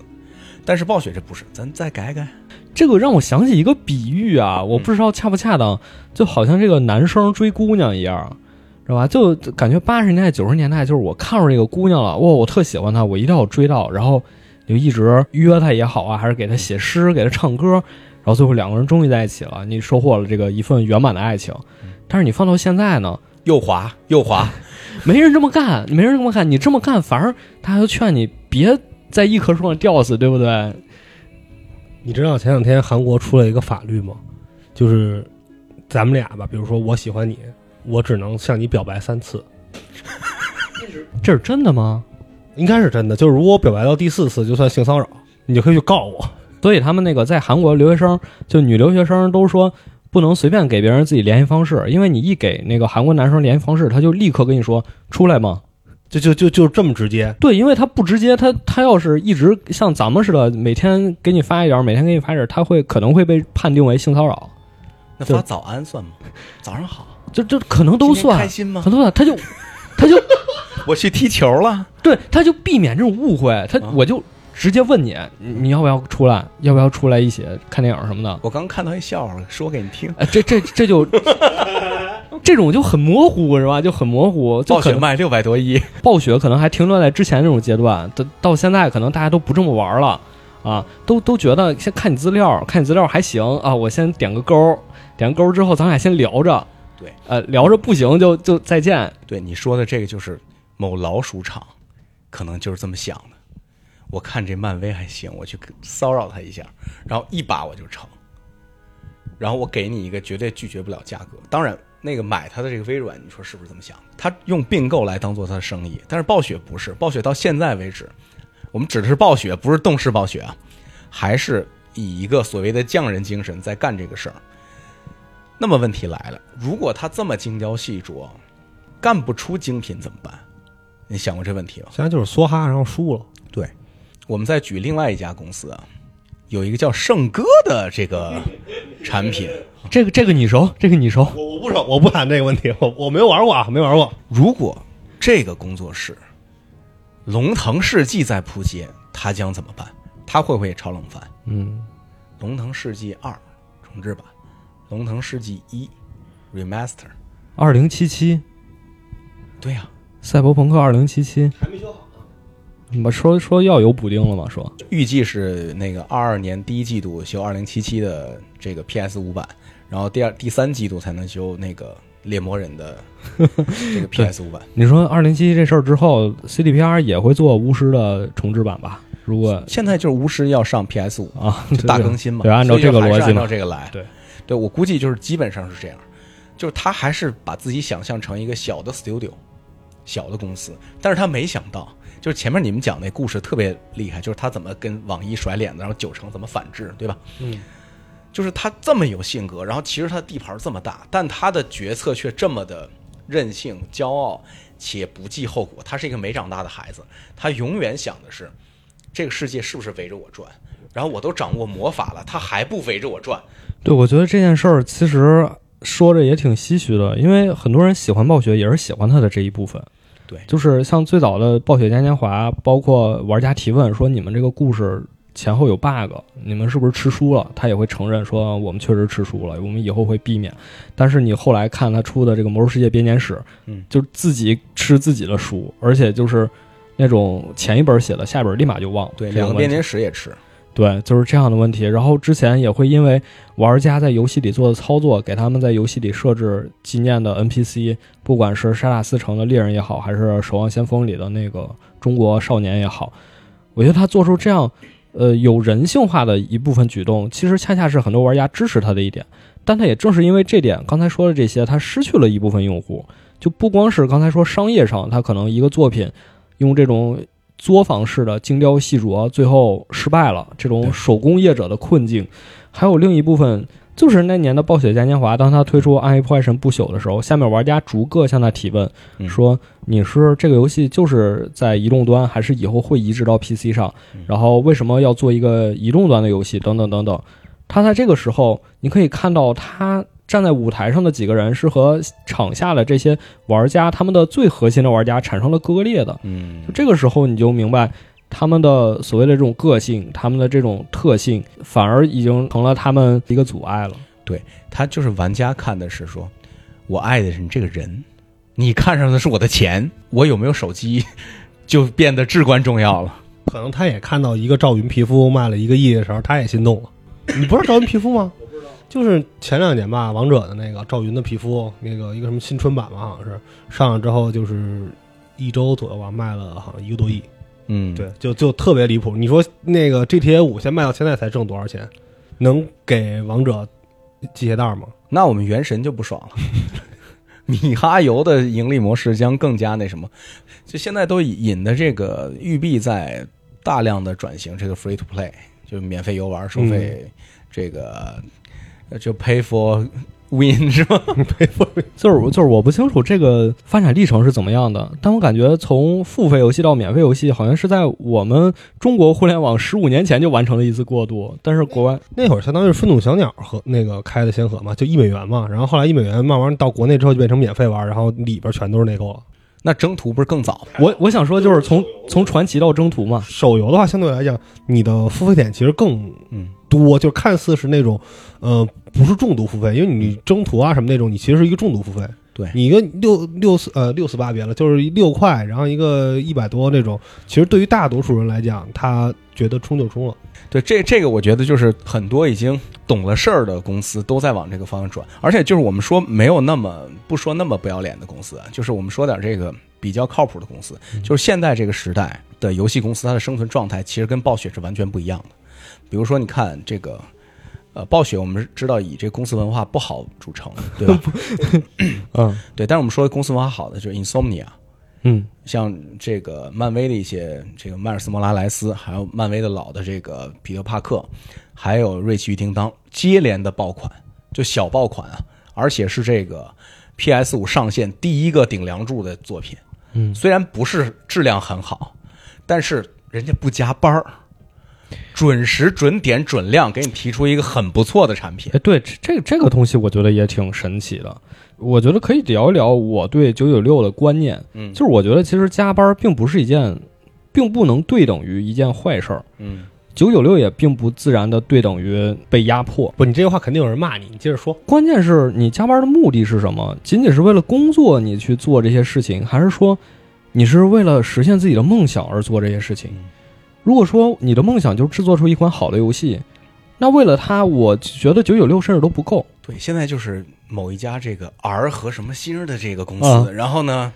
[SPEAKER 1] 但是暴雪这不是，咱再改改。
[SPEAKER 2] 这个让我想起一个比喻啊，我不知道恰不恰当，就好像这个男生追姑娘一样，知道吧？就感觉八十年代、九十年代，就是我看上这个姑娘了，哇，我特喜欢她，我一定要追到，然后就一直约她也好啊，还是给她写诗、给她唱歌，然后最后两个人终于在一起了，你收获了这个一份圆满的爱情。但是你放到现在呢，
[SPEAKER 1] 又滑又滑，
[SPEAKER 2] 没人这么干，没人这么干，你这么干反而大家都劝你别在一棵树上吊死，对不对？
[SPEAKER 3] 你知道前两天韩国出了一个法律吗？就是咱们俩吧，比如说我喜欢你，我只能向你表白三次，
[SPEAKER 2] 这是真的吗？
[SPEAKER 3] 应该是真的。就是如果我表白到第四次，就算性骚扰，你就可以去告我。
[SPEAKER 2] 所以他们那个在韩国留学生，就女留学生都说不能随便给别人自己联系方式，因为你一给那个韩国男生联系方式，他就立刻跟你说出来吗？
[SPEAKER 3] 就就就就这么直接，
[SPEAKER 2] 对，因为他不直接，他他要是一直像咱们似的，每天给你发一点，每天给你发一点，他会可能会被判定为性骚扰，
[SPEAKER 1] 那发早安算吗？早上好，
[SPEAKER 2] 就就可能都算
[SPEAKER 1] 开，心吗
[SPEAKER 2] 可？能都算，他就他就
[SPEAKER 1] 我去踢球了。
[SPEAKER 2] 对，他就避免这种误会，他
[SPEAKER 1] 啊
[SPEAKER 2] 我就直接问你，你你要不要出来，要不要出来一起看电影什么的？
[SPEAKER 1] 我刚看到一笑话，说给你听。
[SPEAKER 2] 哎，这这这就 这种就很模糊是吧？就很模糊，就
[SPEAKER 1] 暴雪卖六百多亿，
[SPEAKER 2] 暴雪可能还停留在之前这种阶段，到到现在可能大家都不这么玩了啊，都都觉得先看你资料，看你资料还行啊，我先点个勾，点个勾之后咱俩先聊着，
[SPEAKER 1] 对，
[SPEAKER 2] 呃，聊着不行就就再见，
[SPEAKER 1] 对你说的这个就是某老鼠场，可能就是这么想的。我看这漫威还行，我去骚扰他一下，然后一把我就成，然后我给你一个绝对拒绝不了价格。当然，那个买他的这个微软，你说是不是这么想？他用并购来当做他的生意，但是暴雪不是，暴雪到现在为止，我们指的是暴雪，不是动视暴雪啊，还是以一个所谓的匠人精神在干这个事儿。那么问题来了，如果他这么精雕细琢，干不出精品怎么办？你想过这问题吗？
[SPEAKER 3] 现在就是梭哈，然后输了。
[SPEAKER 1] 对，我们再举另外一家公司啊，有一个叫圣歌的这个产品，
[SPEAKER 2] 这个这个你熟，这个你熟。
[SPEAKER 3] 我我不熟，我不谈这个问题，我我没有玩过啊，没玩过。
[SPEAKER 1] 如果这个工作室龙腾世纪在扑街，他将怎么办？他会不会炒冷饭？
[SPEAKER 2] 嗯，
[SPEAKER 1] 龙腾世纪二重置版，龙腾世纪一 remaster，
[SPEAKER 2] 二零七七，
[SPEAKER 1] 对呀、
[SPEAKER 2] 赛博朋克二零七七，
[SPEAKER 3] 还没修好呢。
[SPEAKER 2] 你们说说要有补丁了吗？说
[SPEAKER 1] 预计是那个二二年第一季度修二零七七的这个 PS 五版，然后第二第三季度才能修那个猎魔人的这个 PS 五版。
[SPEAKER 2] 你说二零七七这事儿之后，CDPR 也会做巫师的重置版吧？如果
[SPEAKER 1] 现在就是巫师要上 PS 五，
[SPEAKER 2] 啊，
[SPEAKER 1] 就大更新嘛，
[SPEAKER 2] 对，按照这个逻辑
[SPEAKER 1] 按照
[SPEAKER 2] 嘛，
[SPEAKER 1] 这个来。
[SPEAKER 2] 对，
[SPEAKER 1] 对我估计就是基本上是这样，就是他还是把自己想象成一个小的 studio，小的公司，但是他没想到，就是前面你们讲那故事特别厉害，就是他怎么跟网易甩脸子，然后九成怎么反制，对吧？
[SPEAKER 2] 嗯，
[SPEAKER 1] 就是他这么有性格，然后其实他的地盘这么大，但他的决策却这么的任性、骄傲且不计后果。他是一个没长大的孩子，他永远想的是这个世界是不是围着我转，然后我都掌握魔法了，他还不围着我转。
[SPEAKER 2] 对，我觉得这件事儿其实说着也挺唏嘘的，因为很多人喜欢暴雪，也是喜欢他的这一部分。
[SPEAKER 1] 对
[SPEAKER 2] 就是像最早的暴雪嘉年华，包括玩家提问说你们这个故事前后有 bug，你们是不是吃书了？他也会承认说我们确实吃书了，我们以后会避免。但是你后来看他出的这个《魔兽世界编年史》，
[SPEAKER 1] 嗯，
[SPEAKER 2] 就自己吃自己的书，而且就是那种前一本写的，下一本立马就忘了。对，
[SPEAKER 1] 两个编年史也吃。
[SPEAKER 2] 对，就是这样的问题。然后之前也会因为玩家在游戏里做的操作，给他们在游戏里设置纪念的 NPC，不管是沙拉斯城的猎人也好，还是《守望先锋》里的那个中国少年也好，我觉得他做出这样，呃，有人性化的一部分举动，其实恰恰是很多玩家支持他的一点。但他也正是因为这点，刚才说的这些，他失去了一部分用户。就不光是刚才说商业上，他可能一个作品用这种作坊式的精雕细琢，最后失败了，这种手工业者的困境，还有另一部分就是那年的暴雪嘉年华，当他推出《暗黑破坏神不朽》的时候，下面玩家逐个向他提问，
[SPEAKER 1] 嗯
[SPEAKER 2] 说你是这个游戏就是在移动端，还是以后会移植到 PC 上
[SPEAKER 1] 嗯？
[SPEAKER 2] 然后为什么要做一个移动端的游戏？等等等等。他在这个时候，你可以看到他站在舞台上的几个人是和场下的这些玩家，他们的最核心的玩家产生了割裂的。
[SPEAKER 1] 嗯
[SPEAKER 2] 就这个时候，你就明白他们的所谓的这种个性，他们的这种特性，反而已经成了他们一个阻碍了。
[SPEAKER 1] 对他就是玩家看的是说，我爱的是你这个人，你看上的是我的钱，我有没有手机，就变得至关重要了。
[SPEAKER 3] 可能他也看到一个赵云皮肤卖了一个亿的时候，他也心动了。你不是赵云皮肤吗？就是前两年吧，王者的那个赵云的皮肤，那个一个什么新春版吧，好像是上了之后就是一周左右吧，卖了好像一个多亿。
[SPEAKER 1] 嗯，
[SPEAKER 3] 对，就就特别离谱。你说那个 GTA 五现在卖到现在才挣多少钱？能给王者系鞋带吗？
[SPEAKER 1] 那我们原神就不爽了。米哈游的盈利模式将更加那什么，就现在都引的这个育碧在大量的转型这个 free to play，就免费游玩收费，这个呃就 pay for win 是吗？
[SPEAKER 2] 就是我就是我不清楚这个发展历程是怎么样的，但我感觉从付费游戏到免费游戏，好像是在我们中国互联网十五年前就完成了一次过渡，但是国外
[SPEAKER 3] 那会儿相当于是愤怒小鸟和那个开的先河嘛，就一美元嘛。然后后来一美元慢慢到国内之后就变成免费玩，然后里边全都是内购了。
[SPEAKER 1] 那征途不是更早吗？
[SPEAKER 2] 我我想说就是从从传奇到征途嘛，
[SPEAKER 3] 手游的话，相对来讲，你的付费点其实更
[SPEAKER 1] 嗯，
[SPEAKER 3] 多，就看似是那种，呃，不是重度付费，因为你征途啊什么那种，你其实是一个重度付费。
[SPEAKER 1] 对
[SPEAKER 3] 你一个六六四呃六四八别了，就是六块，然后一个一百多那种，其实对于大多数人来讲，他觉得冲就冲了。
[SPEAKER 1] 对，这这个我觉得就是很多已经懂了事儿的公司都在往这个方向转，而且就是我们说没有那么不说那么不要脸的公司啊，就是我们说点这个比较靠谱的公司，就是现在这个时代的游戏公司，它的生存状态其实跟暴雪是完全不一样的。比如说，你看这个。呃，暴雪我们知道以这个公司文化不好著称，对吧？
[SPEAKER 2] 嗯，
[SPEAKER 1] 对，但是我们说公司文化好的就是 Insomnia，
[SPEAKER 2] 嗯
[SPEAKER 1] 像这个漫威的一些这个迈尔斯莫拉莱斯，还有漫威的老的这个彼得帕克，还有瑞奇与叮当接连的爆款，就小爆款啊，而且是这个 PS 五上线第一个顶梁柱的作品。
[SPEAKER 2] 嗯，
[SPEAKER 1] 虽然不是质量很好，但是人家不加班儿，准时准点准量给你提出一个很不错的产品。
[SPEAKER 2] 哎，对，这这个这个东西我觉得也挺神奇的。我觉得可以聊一聊我对九九六的观念，
[SPEAKER 1] 嗯
[SPEAKER 2] 就是我觉得其实加班并不是一件，并不能对等于一件坏事儿。
[SPEAKER 1] 嗯，
[SPEAKER 2] 九九六也并不自然的对等于被压迫。
[SPEAKER 3] 不，你这句话肯定有人骂你，你接着说。
[SPEAKER 2] 关键是你加班的目的是什么？仅仅是为了工作你去做这些事情，还是说你是为了实现自己的梦想而做这些事情？
[SPEAKER 1] 嗯
[SPEAKER 2] 如果说你的梦想就是制作出一款好的游戏，那为了它，我觉得九九六甚至都不够。
[SPEAKER 1] 对，现在就是某一家这个 R 和什么星儿的这个公司，
[SPEAKER 2] 啊
[SPEAKER 1] 然后呢，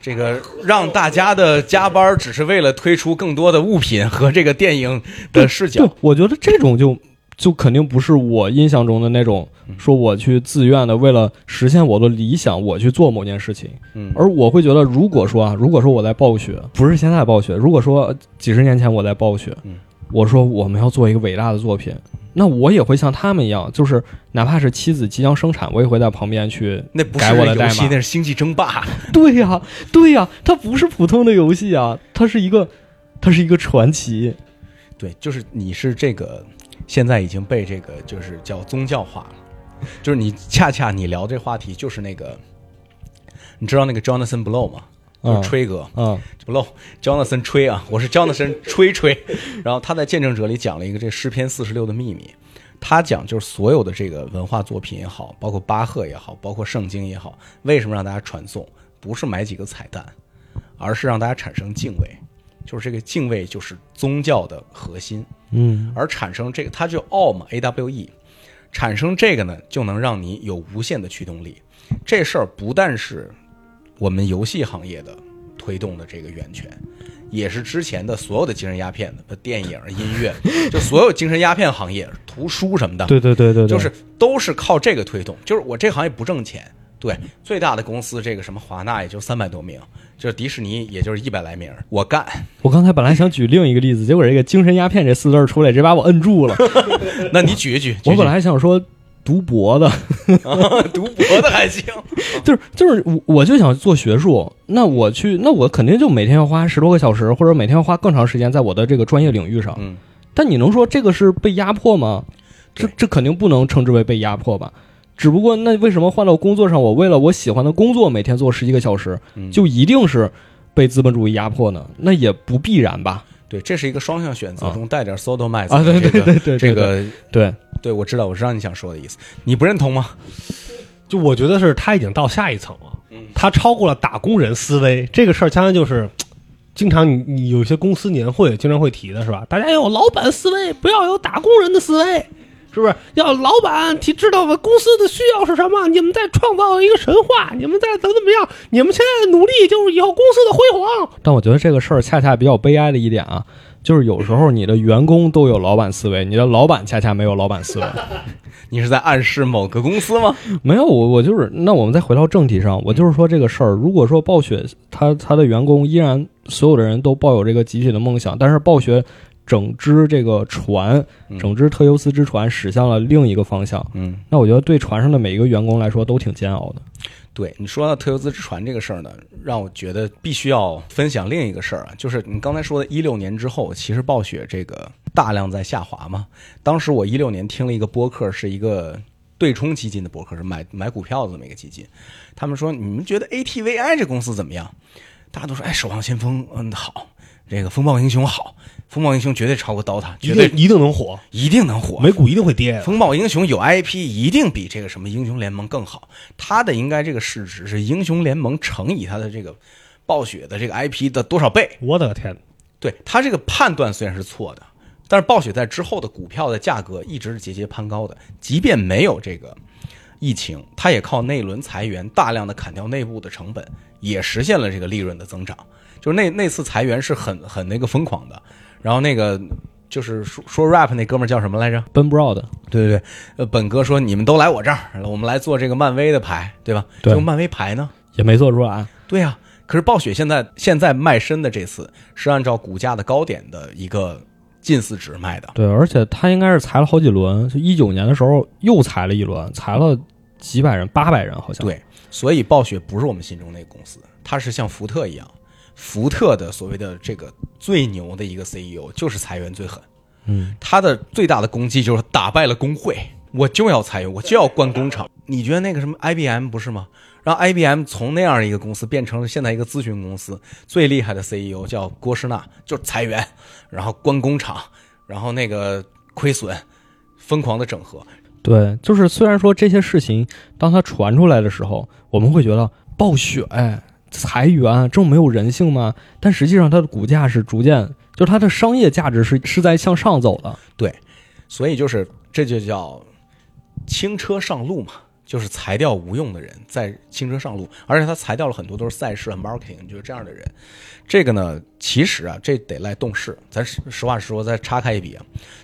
[SPEAKER 1] 这个让大家的加班只是为了推出更多的物品和这个电影的视角
[SPEAKER 2] 对。，我觉得这种就就肯定不是我印象中的那种，说我去自愿的为了实现我的理想，我去做某件事情。
[SPEAKER 1] 嗯，
[SPEAKER 2] 而我会觉得，如果说啊，如果说我在暴雪，不是现在暴雪，如果说呃几十年前我在暴雪，
[SPEAKER 1] 嗯
[SPEAKER 2] 我说我们要做一个伟大的作品，那我也会像他们一样，就是哪怕是妻子即将生产，我也会在旁边去。
[SPEAKER 1] 那不是
[SPEAKER 2] 改我的代
[SPEAKER 1] 游戏，
[SPEAKER 2] 码
[SPEAKER 1] 那是星际争霸。
[SPEAKER 2] 对呀、对呀、它不是普通的游戏啊，它是一个，它是一个传奇。
[SPEAKER 1] 对，就是你是这个，现在已经被这个就是叫宗教化了，就是你恰恰你聊这话题就是那个，你知道那个 Jonathan Blow 吗？就是
[SPEAKER 2] 嗯
[SPEAKER 1] 吹哥，
[SPEAKER 2] 嗯
[SPEAKER 1] Blow Jonathan 吹啊，我是 Jonathan 吹吹。然后他在《见证者》里讲了一个这诗篇四十六的秘密，他讲就是所有的这个文化作品也好，包括巴赫也好，包括圣经也好，为什么让大家传颂？不是买几个彩蛋，而是让大家产生敬畏。就是这个敬畏，就是宗教的核心。
[SPEAKER 2] 嗯
[SPEAKER 1] 而产生这个，它就嘛，A W E，产生这个呢，就能让你有无限的驱动力。这事儿不但是我们游戏行业的推动的这个源泉，也是之前的所有的精神鸦片的，电影、音乐，就所有精神鸦片行业、图书什么的，
[SPEAKER 2] 对对对对对，
[SPEAKER 1] 就是都是靠这个推动。就是我这行业不挣钱，对最大的公司这个什么华纳也就三百多名，就是迪士尼也就是一百来名，我干。
[SPEAKER 2] 我刚才本来想举另一个例子，结果这个“精神鸦片”这四字出来，直接把我摁住了。
[SPEAKER 1] 那你举一举，举
[SPEAKER 2] 我本来还想说读博的，
[SPEAKER 1] 来 读博的还行。
[SPEAKER 2] 就是就是我我就想做学术，那我去，那我肯定就每天要花十多个小时，或者每天要花更长时间在我的这个专业领域上。
[SPEAKER 1] 嗯。
[SPEAKER 2] 但你能说这个是被压迫吗？这这肯定不能称之为被压迫吧。只不过那为什么换到工作上，我为了我喜欢的工作每天做十几个小时，
[SPEAKER 1] 嗯
[SPEAKER 2] 就一定是被资本主义压迫呢？那也不必然吧？
[SPEAKER 1] 对，这是一个双向选择
[SPEAKER 2] 啊
[SPEAKER 1] 中带点 sodomize
[SPEAKER 2] 啊，对
[SPEAKER 1] 的这个
[SPEAKER 2] 对对对，
[SPEAKER 1] 这个
[SPEAKER 2] 对，
[SPEAKER 1] 对，我知道，我知道你想说的意思，你不认同吗？
[SPEAKER 3] 就我觉得是他已经到下一层了，
[SPEAKER 1] 嗯
[SPEAKER 3] 他超过了打工人思维这个事儿，相当于就是。经常你你有些公司年会经常会提的是吧？大家要有老板思维，不要有打工人的思维，是不是？要老板提知道我公司的需要是什么，你们在创造一个神话，你们在怎么怎么样，你们现在的努力就是以后公司的辉煌。
[SPEAKER 2] 但我觉得这个事儿恰恰比较悲哀的一点啊，就是有时候你的员工都有老板思维，你的老板恰恰没有老板思维。
[SPEAKER 1] 你是在暗示某个公司吗？
[SPEAKER 2] 没有，我我就是，那我们再回到正题上，我就是说这个事儿，如果说暴雪他他的员工依然所有的人都抱有这个集体的梦想，但是暴雪整只这个船，
[SPEAKER 1] 嗯
[SPEAKER 2] 整只特尤斯之船驶向了另一个方向，
[SPEAKER 1] 嗯，
[SPEAKER 2] 那我觉得对船上的每一个员工来说都挺煎熬的。
[SPEAKER 1] 对你说到特尤兹之船这个事儿呢，让我觉得必须要分享另一个事儿啊，就是你刚才说的，一六年之后，其实暴雪这个大量在下滑嘛。当时我一六年听了一个播客，是一个对冲基金的播客，是买买股票的这么一个基金。他们说，你们觉得 ATVI 这公司怎么样？大家都说，哎，守望先锋，嗯，好，这个风暴英雄好，风暴英雄绝对超过 DOTA，绝对
[SPEAKER 3] 一定一定能火，
[SPEAKER 1] 一定能火。
[SPEAKER 3] 美股一定会跌。
[SPEAKER 1] 风暴英雄有 IP，一定比这个什么英雄联盟更好。它的应该这个市值是英雄联盟乘以它的这个暴雪的这个 IP 的多少倍？
[SPEAKER 3] 我的天！
[SPEAKER 1] 对它这个判断虽然是错的，但是暴雪在之后的股票的价格一直是节节攀高的，即便没有这个疫情，它也靠那轮裁员大量的砍掉内部的成本，也实现了这个利润的增长。就是那那次裁员是很很那个疯狂的，然后那个就是说说 rap 那哥们儿叫什么来着
[SPEAKER 2] ？？Ben Broad，
[SPEAKER 1] 对对对，呃，本哥说你们都来我这儿，我们来做这个漫威的牌，对吧？
[SPEAKER 2] 对
[SPEAKER 1] 就漫威牌呢？
[SPEAKER 2] 也没做出来。
[SPEAKER 1] 对呀、可是暴雪现在现在卖身的这次是按照股价的高点的一个近似值卖的，
[SPEAKER 2] 对，而且他应该是裁了好几轮，就一九年的时候又裁了一轮，裁了几百人，八百人好像。
[SPEAKER 1] 对，所以暴雪不是我们心中那个公司，它是像福特一样，福特的所谓的这个最牛的一个 CEO 就是裁员最狠，
[SPEAKER 2] 嗯，
[SPEAKER 1] 他的最大的功绩就是打败了工会，我就要裁员，我就要关工厂。你觉得那个什么 IBM 不是吗？让 IBM 从那样一个公司变成了现在一个咨询公司，最厉害的 CEO 叫郭士纳，就是裁员，然后关工厂，然后那个亏损，疯狂的整合。
[SPEAKER 2] 对，就是虽然说这些事情，当它传出来的时候，我们会觉得暴雪哎裁员这么没有人性吗？但实际上它的股价是逐渐，就是它的商业价值是是在向上走的。
[SPEAKER 1] 对所以就是这就叫轻车上路嘛，就是裁掉无用的人，在轻车上路，而且他裁掉了很多都是赛事和 marketing，就是这样的人。这个呢，其实啊，这得赖动视。咱实实话实说，再插开一笔，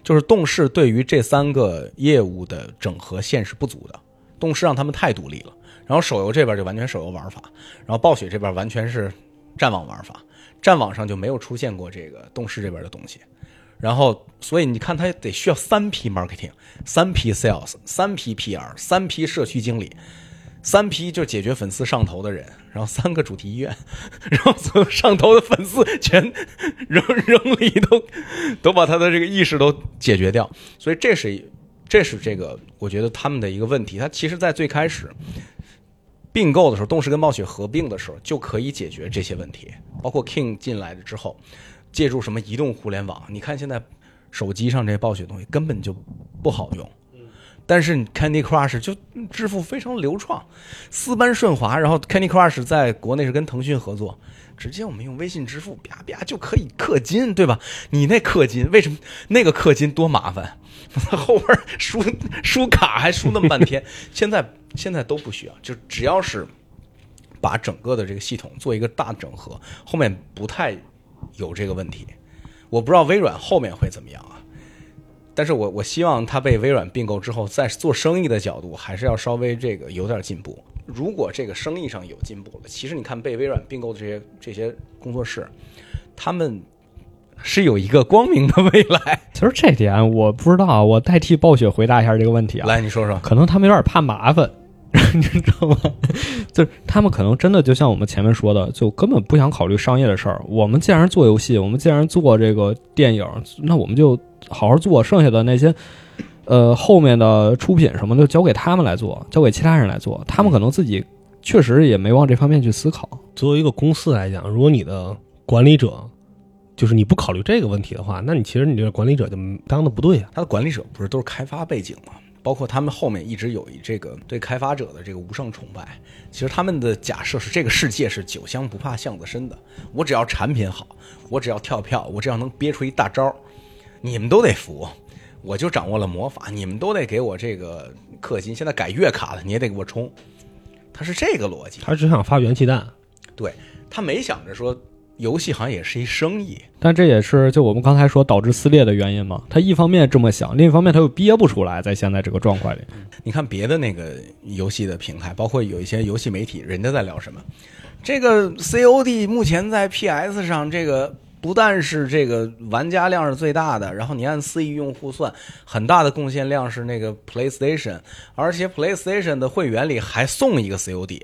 [SPEAKER 1] 就是动视对于这三个业务的整合线是不足的，动视让他们太独立了。然后手游这边就完全手游玩法，然后暴雪这边完全是战网玩法，战网上就没有出现过这个动视这边的东西。然后，所以你看，他得需要三批 marketing，三批 sales，三批 PR，三批社区经理，三批就解决粉丝上头的人，然后三个主题医院，然后所有上头的粉丝全扔 扔里都都把他的这个意识都解决掉。所以这是这是这个我觉得他们的一个问题。他其实，在最开始并购的时候，动视跟暴雪合并的时候就可以解决这些问题，包括 King 进来了之后。借助什么移动互联网？你看现在手机上这些暴雪东西根本就不好用，但是 Candy Crush 就支付非常流畅，丝般顺滑。然后 Candy Crush 在国内是跟腾讯合作，直接我们用微信支付，啪啪就可以氪金，对吧？你那氪金为什么那个氪金多麻烦？后边输输卡还输那么半天，现在现在都不需要，就只要是把整个的这个系统做一个大整合，后面不太。有这个问题，我不知道微软后面会怎么样啊。但是我我希望它被微软并购之后，在做生意的角度还是要稍微这个有点进步。如果这个生意上有进步了，其实你看被微软并购的这些这些工作室，他们是有一个光明的未来。
[SPEAKER 2] 其实这点我不知道，我代替暴雪回答一下这个问题啊。
[SPEAKER 1] 来，你说说，
[SPEAKER 2] 可能他们有点怕麻烦。你知道吗？就是他们可能真的就像我们前面说的，就根本不想考虑商业的事儿。我们既然做游戏，我们既然做这个电影，那我们就好好做。剩下的那些，呃，后面的出品什么的，交给他们来做，交给其他人来做。他们可能自己确实也没往这方面去思考。
[SPEAKER 3] 作为一个公司来讲，如果你的管理者就是你不考虑这个问题的话，那你其实你这个管理者就当的不对啊。
[SPEAKER 1] 他的管理者不是都是开发背景吗？包括他们后面一直有一这个对开发者的这个无上崇拜，其实他们的假设是这个世界是酒香不怕巷子深的，我只要产品好，我只要跳票，我只要能憋出一大招，你们都得服，我就掌握了魔法，你们都得给我这个氪金，现在改月卡了你也得给我充，他是这个逻辑，
[SPEAKER 3] 他只想发元气弹，
[SPEAKER 1] 对他没想着说。游戏好像也是一生意，
[SPEAKER 2] 但这也是就我们刚才说导致撕裂的原因嘛。他一方面这么想，另一方面他又憋不出来，在现在这个状况里。
[SPEAKER 1] 你看别的那个游戏的平台，包括有一些游戏媒体，人家在聊什么？这个 COD 目前在 PS 上，这个不但是这个玩家量是最大的，然后你按四亿用户算，很大的贡献量是那个 PlayStation，而且 PlayStation 的会员里还送一个 COD。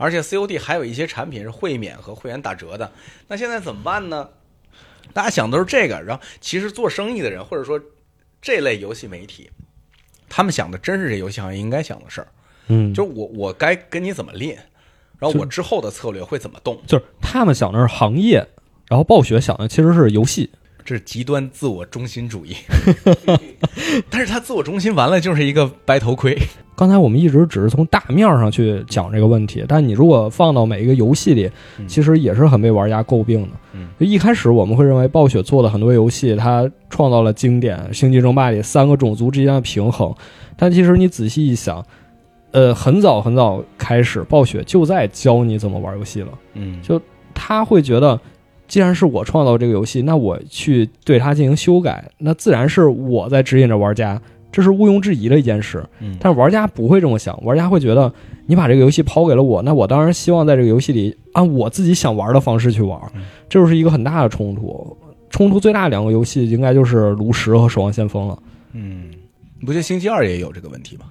[SPEAKER 1] 而且 COD 还有一些产品是会免和会员打折的，那现在怎么办呢？大家想都是这个，然后其实做生意的人或者说这类游戏媒体，他们想的真是这游戏行业应该想的事儿，
[SPEAKER 2] 嗯，
[SPEAKER 1] 就是我我该跟你怎么练，然后我之后的策略会怎么动，
[SPEAKER 2] 就是他们想的是行业，然后暴雪想的其实是游戏。
[SPEAKER 1] 这是极端自我中心主义，但是他自我中心完了就是一个白头盔。
[SPEAKER 2] 刚才我们一直只是从大面上去讲这个问题，但你如果放到每一个游戏里，其实也是很被玩家诟病的。就一开始我们会认为暴雪做的很多游戏，它创造了经典《星际争霸》里三个种族之间的平衡，但其实你仔细一想，呃，很早很早开始，暴雪就在教你怎么玩游戏了。
[SPEAKER 1] 嗯，
[SPEAKER 2] 就他会觉得。既然是我创造这个游戏，那我去对它进行修改，那自然是我在指引着玩家这是毋庸置疑的一件事。
[SPEAKER 1] 嗯
[SPEAKER 2] 但是玩家不会这么想，玩家会觉得你把这个游戏抛给了我，那我当然希望在这个游戏里按我自己想玩的方式去玩
[SPEAKER 1] 嗯，
[SPEAKER 2] 这就是一个很大的冲突。冲突最大的两个游戏应该就是《炉石》和《守望先锋》了。
[SPEAKER 1] 嗯，你不觉得星期二也有这个问题吗？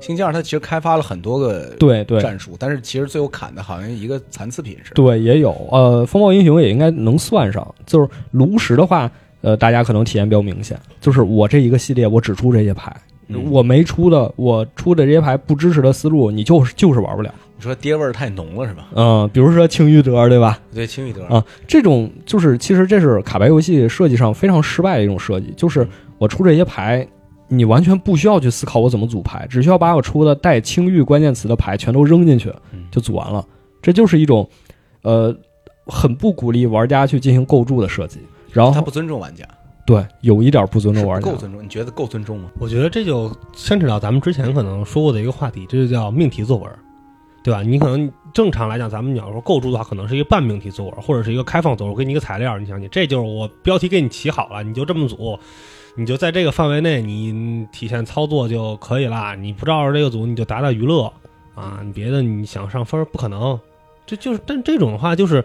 [SPEAKER 1] 星期二它其实开发了很多个
[SPEAKER 2] 对对
[SPEAKER 1] 战术，但是其实最后砍的好像一个残次品似的。
[SPEAKER 2] 对，也有。呃，风暴英雄也应该能算上。就是炉石的话，呃，大家可能体验比较明显，就是我这一个系列我只出这些牌，
[SPEAKER 1] 嗯
[SPEAKER 2] 我没出的，我出的这些牌不支持的思路，你就是就是玩不了。
[SPEAKER 1] 你说爹味儿太浓了是吧？
[SPEAKER 2] 嗯、比如说青玉德，对吧？
[SPEAKER 1] 对，青玉德
[SPEAKER 2] 啊，这种就是其实这是卡牌游戏设计上非常失败的一种设计，就是我出这些牌，你完全不需要去思考我怎么组牌，只需要把我出的带青玉关键词的牌全都扔进去
[SPEAKER 1] 嗯
[SPEAKER 2] 就组完了。这就是一种，呃，很不鼓励玩家去进行构筑的设计。然后
[SPEAKER 1] 他不尊重玩家，
[SPEAKER 2] 对，有一点不尊重玩家
[SPEAKER 1] 够。尊重。你觉得够尊重吗？
[SPEAKER 3] 我觉得这就牵扯到咱们之前可能说过的一个话题，这就叫命题作文，对吧？你可能正常来讲，咱们你要说构筑的话，可能是一个半命题作文，或者是一个开放作文。我给你一个材料，你想，你这就是我标题给你起好了，你就这么组，你就在这个范围内，你体现操作就可以啦。你不照着这个组，你就打打娱乐啊，你别的你想上分不可能。这就是，但这种的话，就是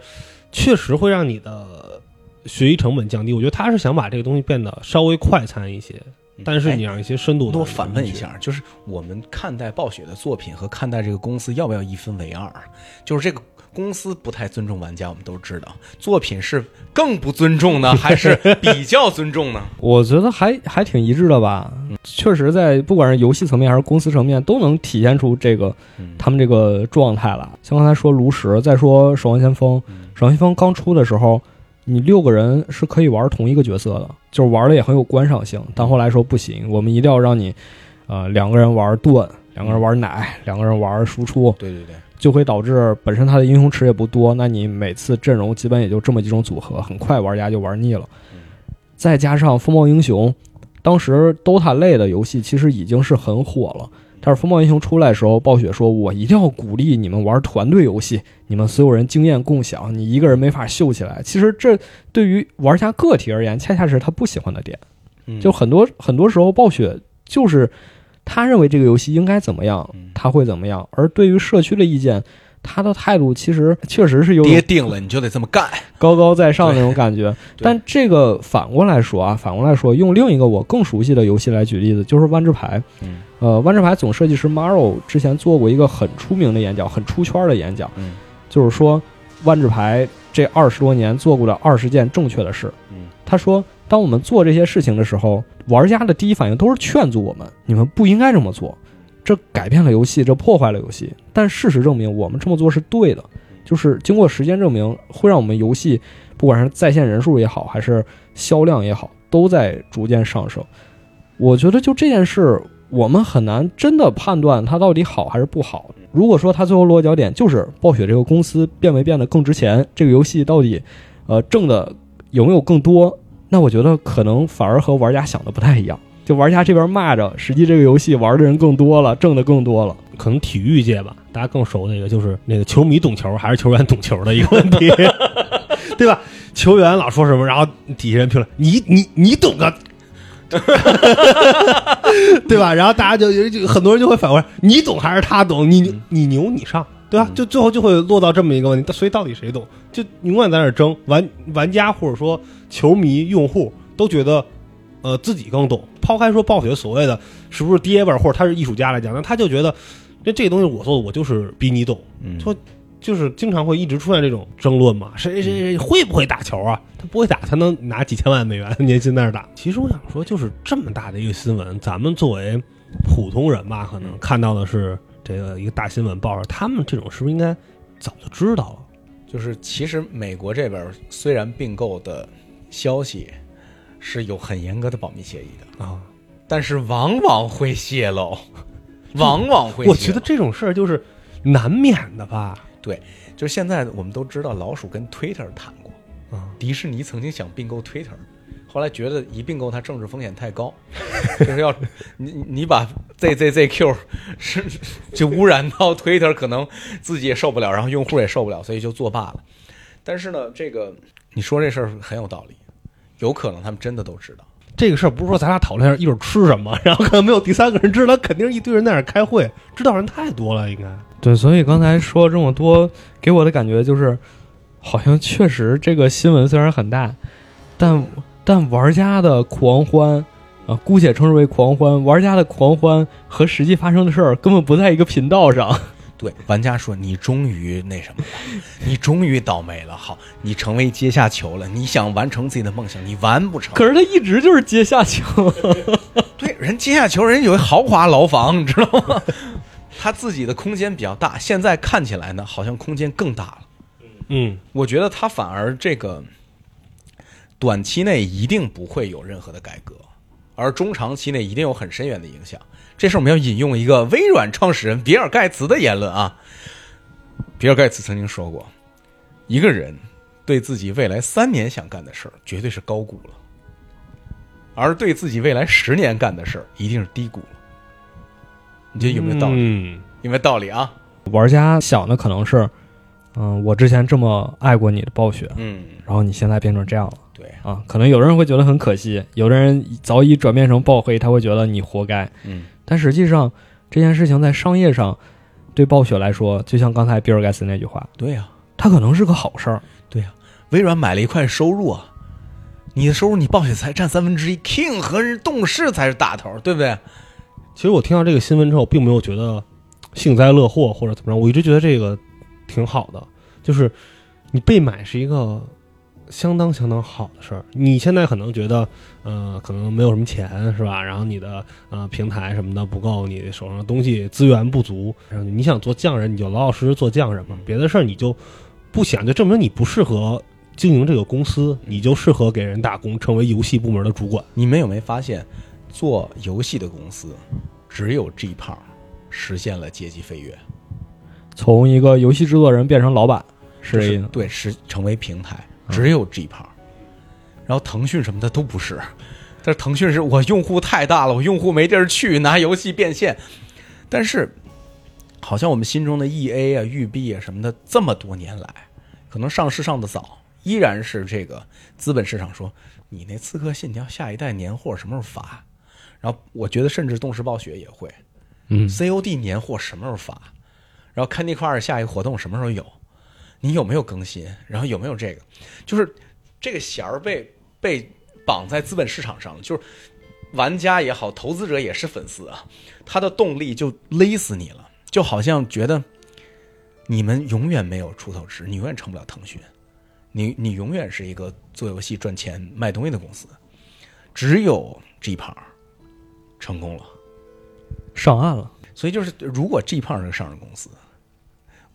[SPEAKER 3] 确实会让你的学习成本降低。我觉得他是想把这个东西变得稍微快餐一些。但是你让一些深度的，
[SPEAKER 1] 那我反问一，下，就是我们看待暴雪的作品和看待这个公司要不要一分为二？就是这个公司不太尊重玩家，我们都知道，作品是更不尊重呢，还是 比较尊重呢？
[SPEAKER 2] 我觉得还还挺一致的吧，确实在不管是游戏层面还是公司层面，都能体现出这个
[SPEAKER 1] 嗯
[SPEAKER 2] 他们这个状态了。像刚才说炉石，再说守望先锋，
[SPEAKER 1] 嗯
[SPEAKER 2] 守望先锋刚出的时候，你六个人是可以玩同一个角色的，就是玩的也很有观赏性。但后来说不行，我们一定要让你，呃，两个人玩盾，两个人玩奶，两个人玩输出，
[SPEAKER 1] 对对对，
[SPEAKER 2] 就会导致本身它的英雄池也不多，那你每次阵容基本也就这么几种组合，很快玩家就玩腻了。再加上风暴英雄，当时 DOTA 类的游戏其实已经是很火了。但是风暴英雄出来的时候，暴雪说：“我一定要鼓励你们玩团队游戏，你们所有人经验共享，你一个人没法秀起来。”其实这对于玩家个体而言，恰恰是他不喜欢的点。
[SPEAKER 1] 嗯
[SPEAKER 2] 就很多很多时候，暴雪就是他认为这个游戏应该怎么样
[SPEAKER 1] 嗯，
[SPEAKER 2] 他会怎么样。而对于社区的意见，他的态度其实确实是有种
[SPEAKER 1] 爹定了 你就得这么干。
[SPEAKER 2] 高高在上那种感觉。但这个反过来说啊，反过来说，用另一个我更熟悉的游戏来举例子，就是万智牌。
[SPEAKER 1] 嗯
[SPEAKER 2] 呃，万智牌总设计师 Maro 之前做过一个很出名的演讲，很出圈的演讲，
[SPEAKER 1] 嗯
[SPEAKER 2] 就是说万智牌这二十多年做过的二十件正确的事。
[SPEAKER 1] 嗯
[SPEAKER 2] 他说，当我们做这些事情的时候，玩家的第一反应都是劝阻我们，你们不应该这么做，这改变了游戏，这破坏了游戏。但事实证明，我们这么做是对的，就是经过时间证明，会让我们游戏不管是在线人数也好，还是销量也好，都在逐渐上升。我觉得就这件事，我们很难真的判断它到底好还是不好。如果说它最后落脚点就是暴雪这个公司变没变得更值钱，这个游戏到底呃挣的有没有更多，那我觉得可能反而和玩家想的不太一样。就玩家这边骂着，实际这个游戏玩的人更多了，挣的更多了。
[SPEAKER 3] 可能体育界吧，大家更熟那个就是那个球迷懂球还是球员懂球的一个问题，对吧？球员老说什么，然后底下人评论你你你懂个，对吧？然后大家就有就很多人就会反过来，你懂还是他懂？你你牛你上，对吧？
[SPEAKER 1] 嗯
[SPEAKER 3] 就最后就会落到这么一个问题，所以到底谁懂？就永远在那争，玩玩家或者说球迷用户都觉得。呃，自己更懂。抛开说暴雪所谓的是不是爹味儿，或者他是艺术家来讲，那他就觉得这这个东西我做的，我就是比你懂。
[SPEAKER 1] 嗯
[SPEAKER 3] 说就是经常会一直出现这种争论嘛，谁谁谁会不会打球啊？他不会打，他能拿几千万美元年薪在那儿打。其实我想说，就是这么大的一个新闻，咱们作为普通人吧，可能看到的是这个一个大新闻报上，他们这种是不是应该早就知道了？
[SPEAKER 1] 就是其实美国这边虽然并购的消息是有很严格的保密协议的，
[SPEAKER 3] 啊，
[SPEAKER 1] 但是往往会泄露，往往会泄露。
[SPEAKER 3] 我觉得这种事儿就是难免的吧。
[SPEAKER 1] 对就是现在我们都知道，老鼠跟 Twitter 谈过，
[SPEAKER 3] 啊，
[SPEAKER 1] 迪士尼曾经想并购 Twitter，后来觉得一并购它政治风险太高，就是要你你你把 ZZZQ 是 就污染到 Twitter，可能自己也受不了，然后用户也受不了，所以就作罢了。但是呢，这个你说这事儿很有道理，有可能他们真的都知道。
[SPEAKER 3] 这个事儿不是说咱俩讨论一会儿吃什么，然后可能没有第三个人知道，肯定是一堆人在那儿开会，知道人太多了，应该。
[SPEAKER 2] 对，所以刚才说这么多，给我的感觉就是，好像确实这个新闻虽然很大，但但玩家的狂欢啊，姑且称之为狂欢，玩家的狂欢和实际发生的事儿根本不在一个频道上。
[SPEAKER 1] 对，玩家说你终于那什么了，你终于倒霉了。好，你成为阶下囚了，你想完成自己的梦想，你完不成。
[SPEAKER 2] 可是他一直就是阶下囚。
[SPEAKER 1] 对，人阶下囚人有一豪华牢房，你知道吗？他自己的空间比较大，现在看起来呢，好像空间更大了。
[SPEAKER 3] 嗯，
[SPEAKER 1] 我觉得他反而这个短期内一定不会有任何的改革，而中长期内一定有很深远的影响。这时候我们要引用一个微软创始人比尔盖茨的言论啊，比尔盖茨曾经说过，一个人对自己未来三年想干的事儿绝对是高估了，而对自己未来十年干的事儿一定是低估了。你觉得有没有道理？
[SPEAKER 3] 嗯，
[SPEAKER 1] 有没有道理啊？
[SPEAKER 2] 玩家想的可能是，嗯，我之前这么爱过你的暴雪，
[SPEAKER 1] 嗯，
[SPEAKER 2] 然后你现在变成这样了
[SPEAKER 1] 对，
[SPEAKER 2] 啊，可能有的人会觉得很可惜，有的人早已转变成暴黑，他会觉得你活该。
[SPEAKER 1] 嗯，
[SPEAKER 2] 但实际上这件事情在商业上，对暴雪来说，就像刚才比尔盖茨那句话，
[SPEAKER 1] 对呀、
[SPEAKER 2] 它可能是个好事儿。
[SPEAKER 1] 对呀、微软买了一块收入啊，你的收入你暴雪才占三分之一，King 和人动视才是大头，对不对？
[SPEAKER 3] 其实我听到这个新闻之后，并没有觉得幸灾乐祸或者怎么着，我一直觉得这个挺好的，就是你被买是一个相当相当好的事儿。你现在可能觉得，呃，可能没有什么钱是吧？然后你的呃平台什么的不够，你手上的东西资源不足，然后你想做匠人，你就老老实实做匠人嘛，别的事儿你就不想，就证明你不适合。经营这个公司，你就适合给人打工，成为游戏部门的主管。
[SPEAKER 1] 你们有没有发现，做游戏的公司只有 G 胖实现了阶级飞跃，
[SPEAKER 2] 从一个游戏制作人变成老板。是
[SPEAKER 1] 对，是成为平台，只有 G 胖，然后腾讯什么的都不是。但是腾讯是我用户太大了，我用户没地儿去，拿游戏变现。但是，好像我们心中的 E A 啊、育碧啊什么的，这么多年来，可能上市上的早，依然是这个资本市场说你那《刺客信条》下一代年货什么时候发？然后我觉得甚至动视暴雪也会，
[SPEAKER 2] 嗯
[SPEAKER 1] ，COD 年货什么时候发？然后 Candy Crush 下一个活动什么时候有？你有没有更新？然后有没有这个？就是这个弦儿被被绑在资本市场上了，就是玩家也好，投资者也是粉丝啊，他的动力就勒死你了，就好像觉得你们永远没有出头之日，你永远成不了腾讯，你你永远是一个做游戏赚钱卖东西的公司，只有 G 胖成功了。
[SPEAKER 2] 上岸了。
[SPEAKER 1] 所以就是，如果 G 胖是个上市公司，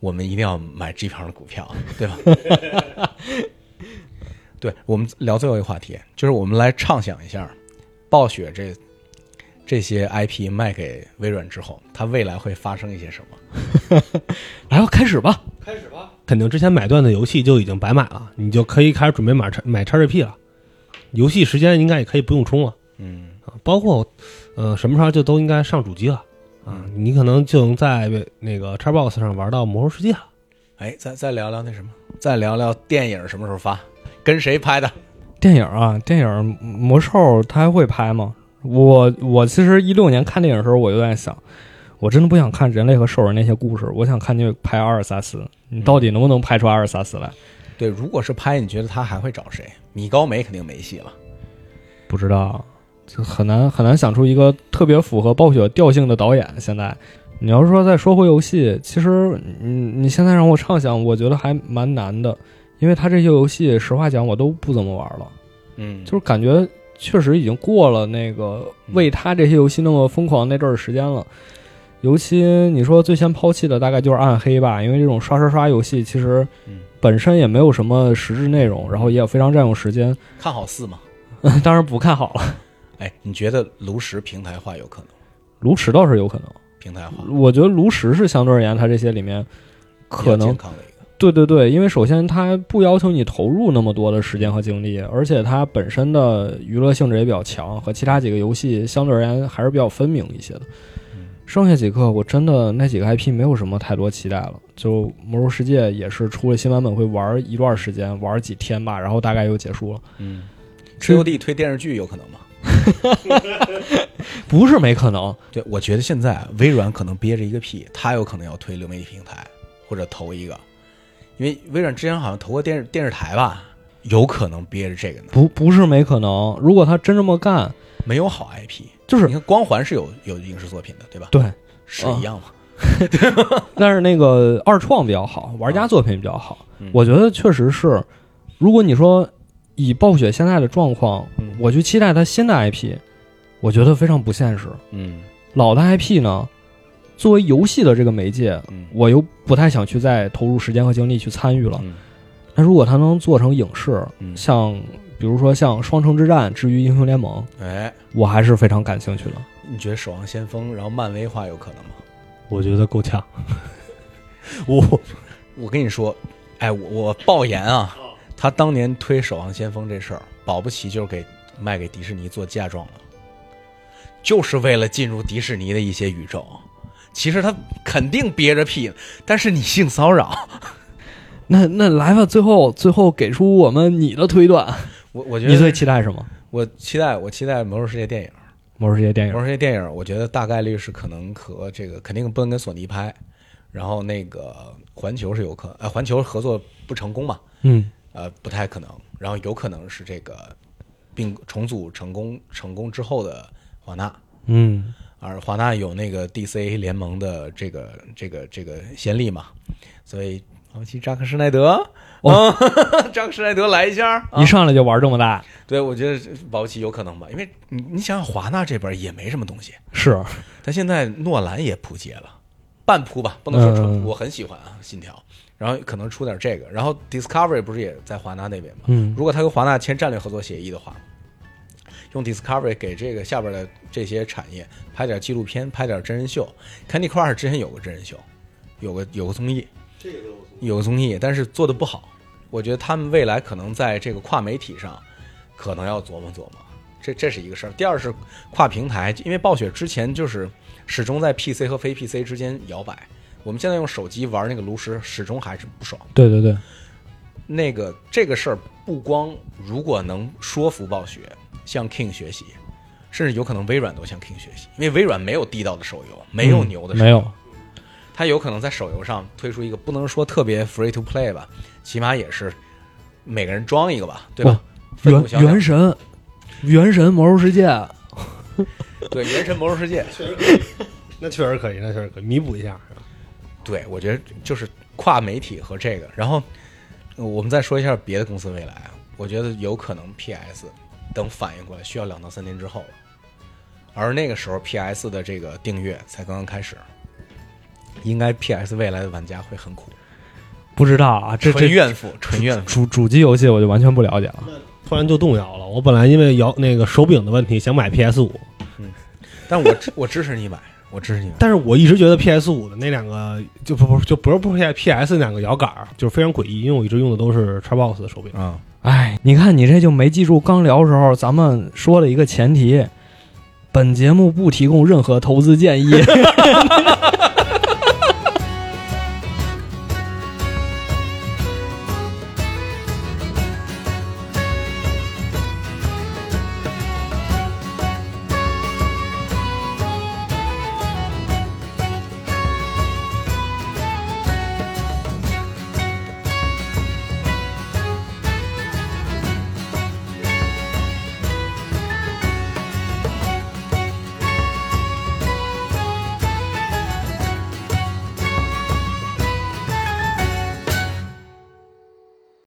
[SPEAKER 1] 我们一定要买 G 盘的股票，对吧？对，我们聊最后一个话题，就是我们来畅想一下，暴雪这这些 IP 卖给微软之后，它未来会发生一些什么？
[SPEAKER 2] 来吧，开始吧。
[SPEAKER 3] 肯定之前买断的游戏就已经白买了，你就可以开始准备买叉买叉 GP 了。游戏时间应该也可以不用充了
[SPEAKER 1] 嗯
[SPEAKER 3] 啊，包括呃什么时候就都应该上主机了啊，你可能就能在那个 Xbox 上玩到魔兽世界了。
[SPEAKER 1] 哎，再再聊聊那什么，再聊聊电影什么时候发，跟谁拍的？
[SPEAKER 2] 电影啊，电影《魔兽》它还会拍吗？我我其实一六年看电影的时候，我就在想，我真的不想看人类和兽人那些故事，我想看你拍阿尔萨斯，你到底能不能拍出阿尔萨斯来？
[SPEAKER 1] 对，如果是拍，你觉得他还会找谁？米高梅肯定没戏了。
[SPEAKER 2] 不知道，就很难很难想出一个特别符合暴雪调性的导演。现在，你要是说再说回游戏，其实你你现在让我畅想，我觉得还蛮难的，因为他这些游戏，实话讲，我都不怎么玩了，
[SPEAKER 1] 嗯，
[SPEAKER 2] 就是感觉确实已经过了那个为他这些游戏那么疯狂那阵儿时间了。尤其你说最先抛弃的大概就是暗黑吧，因为这种刷刷刷游戏其实
[SPEAKER 1] 嗯
[SPEAKER 2] 本身也没有什么实质内容，然后也非常占用时间，
[SPEAKER 1] 看好四吗？
[SPEAKER 2] 当然不看好了。
[SPEAKER 1] 哎，你觉得炉石平台化有可能？
[SPEAKER 2] 炉石倒是有可能，
[SPEAKER 1] 平台化
[SPEAKER 2] 我觉得炉石是相对而言，它这些里面可能
[SPEAKER 1] 健康的一个。
[SPEAKER 2] 对对对，因为首先它不要求你投入那么多的时间和精力，而且它本身的娱乐性质也比较强，和其他几个游戏相对而言还是比较分明一些的。剩下几个我真的那几个 IP 没有什么太多期待了，就《魔兽世界》也是出了新版本会玩一段时间，玩几天吧，然后大概又结束了。
[SPEAKER 1] 嗯
[SPEAKER 2] 这
[SPEAKER 1] ，COD 推电视剧有可能吗？
[SPEAKER 2] 不是没可能。
[SPEAKER 1] 对，我觉得现在微软可能憋着一个屁，他有可能要推流媒体平台或者投一个，因为微软之前好像投过电视电视台吧，有可能憋着这个呢。
[SPEAKER 2] 不不是没可能，如果他真这么干，
[SPEAKER 1] 没有好 IP，
[SPEAKER 2] 就是
[SPEAKER 1] 你看光环是有有影视作品的，对吧？
[SPEAKER 2] 对，
[SPEAKER 1] 是一样嘛。
[SPEAKER 2] 但是那个二创比较好，玩家作品比较好，
[SPEAKER 1] 嗯
[SPEAKER 2] 我觉得确实是。如果你说以暴雪现在的状况，
[SPEAKER 1] 嗯
[SPEAKER 2] 我去期待它新的 IP，我觉得非常不现实。
[SPEAKER 1] 嗯
[SPEAKER 2] 老的 IP 呢，作为游戏的这个媒介，
[SPEAKER 1] 嗯
[SPEAKER 2] 我又不太想去再投入时间和精力去参与了。
[SPEAKER 1] 嗯
[SPEAKER 2] 那如果它能做成影视，
[SPEAKER 1] 嗯，
[SPEAKER 2] 像比如说像《双城之战》至于英雄联盟，
[SPEAKER 1] 哎，
[SPEAKER 2] 我还是非常感兴趣的。
[SPEAKER 1] 你觉得《守望先锋》然后漫威化有可能吗？
[SPEAKER 3] 我觉得够呛。我
[SPEAKER 1] 我跟你说，哎，我我爆言啊，他当年推《守望先锋》这事儿，保不齐就是给卖给迪士尼做嫁妆了，就是为了进入迪士尼的一些宇宙。其实他肯定憋着屁，但是你性骚扰，
[SPEAKER 2] 那那来吧，最后最后给出我们你的推断，
[SPEAKER 1] 我我觉得
[SPEAKER 2] 你最期待什么？
[SPEAKER 1] 我期待我期待《魔兽世界》电影，
[SPEAKER 2] 魔兽世界电影《魔
[SPEAKER 1] 兽世界》电影，我觉得大概率是可能和这个肯定不能跟索尼拍，然后那个环球是有可，呃，环球合作不成功嘛，
[SPEAKER 2] 嗯
[SPEAKER 1] 呃，不太可能。然后有可能是这个并重组成功成功之后的华纳，
[SPEAKER 2] 嗯
[SPEAKER 1] 而华纳有那个 DC 联盟的这个这个这个先例嘛，所以保不齐扎克施耐德，
[SPEAKER 2] 哦
[SPEAKER 1] 啊，扎克施耐德来一下，啊
[SPEAKER 2] 一上来就玩这么大，
[SPEAKER 1] 对我觉得这保不齐有可能吧，因为你你想想华纳这边也没什么东西，
[SPEAKER 2] 是
[SPEAKER 1] 但现在诺兰也扑街了，半扑吧，不能说纯
[SPEAKER 2] 嗯，
[SPEAKER 1] 我很喜欢啊，信条。然后可能出点这个，然后 Discovery 不是也在华纳那边吗？
[SPEAKER 2] 嗯
[SPEAKER 1] 如果他跟华纳签战略合作协议的话，用 Discovery 给这个下边的这些产业拍点纪录片，拍点真人秀。Candy Crush 之前有个真人秀，有个有个综艺，有个综艺，但是做的不好。我觉得他们未来可能在这个跨媒体上，可能要琢磨琢磨。这这是一个事儿。第二是跨平台，因为暴雪之前就是始终在 PC 和非 PC 之间摇摆。我们现在用手机玩那个炉石，始终还是不爽。
[SPEAKER 2] 对对对，
[SPEAKER 1] 那个这个事儿不光如果能说服暴雪向 King 学习，甚至有可能微软都向 King 学习，因为微软没有地道的手游，没有
[SPEAKER 2] 嗯
[SPEAKER 1] 牛的手游，
[SPEAKER 2] 没有，
[SPEAKER 1] 它有可能在手游上推出一个不能说特别 free to play 吧，起码也是每个人装一个吧，对吧？
[SPEAKER 2] 原神，原神魔兽世界，
[SPEAKER 1] 对《原神魔兽世界》，
[SPEAKER 3] 那确实可以，那确实可以弥补一下。
[SPEAKER 1] 对我觉得就是跨媒体和这个，然后呃我们再说一下别的公司未来啊，我觉得有可能 PS 等反应过来需要两到三年之后了，而那个时候 PS 的这个订阅才刚刚开始，应该 PS 未来的玩家会很苦，
[SPEAKER 2] 不知道啊，这这
[SPEAKER 1] 纯怨妇，纯怨妇。
[SPEAKER 2] 主主机游戏我就完全不了解了。
[SPEAKER 3] 突然就动摇了。我本来因为摇那个手柄的问题想买 PS 五，
[SPEAKER 1] 但我支我支持你买，我支持你买。
[SPEAKER 3] 但是我一直觉得 PS 五的那两个就不不就不是不是 PS 那两个摇杆儿就是非常诡异，因为我一直用的都是 Xbox 的手柄。
[SPEAKER 1] 啊、
[SPEAKER 2] 哎，你看你这就没记住刚聊时候咱们说的一个前提，本节目不提供任何投资建议。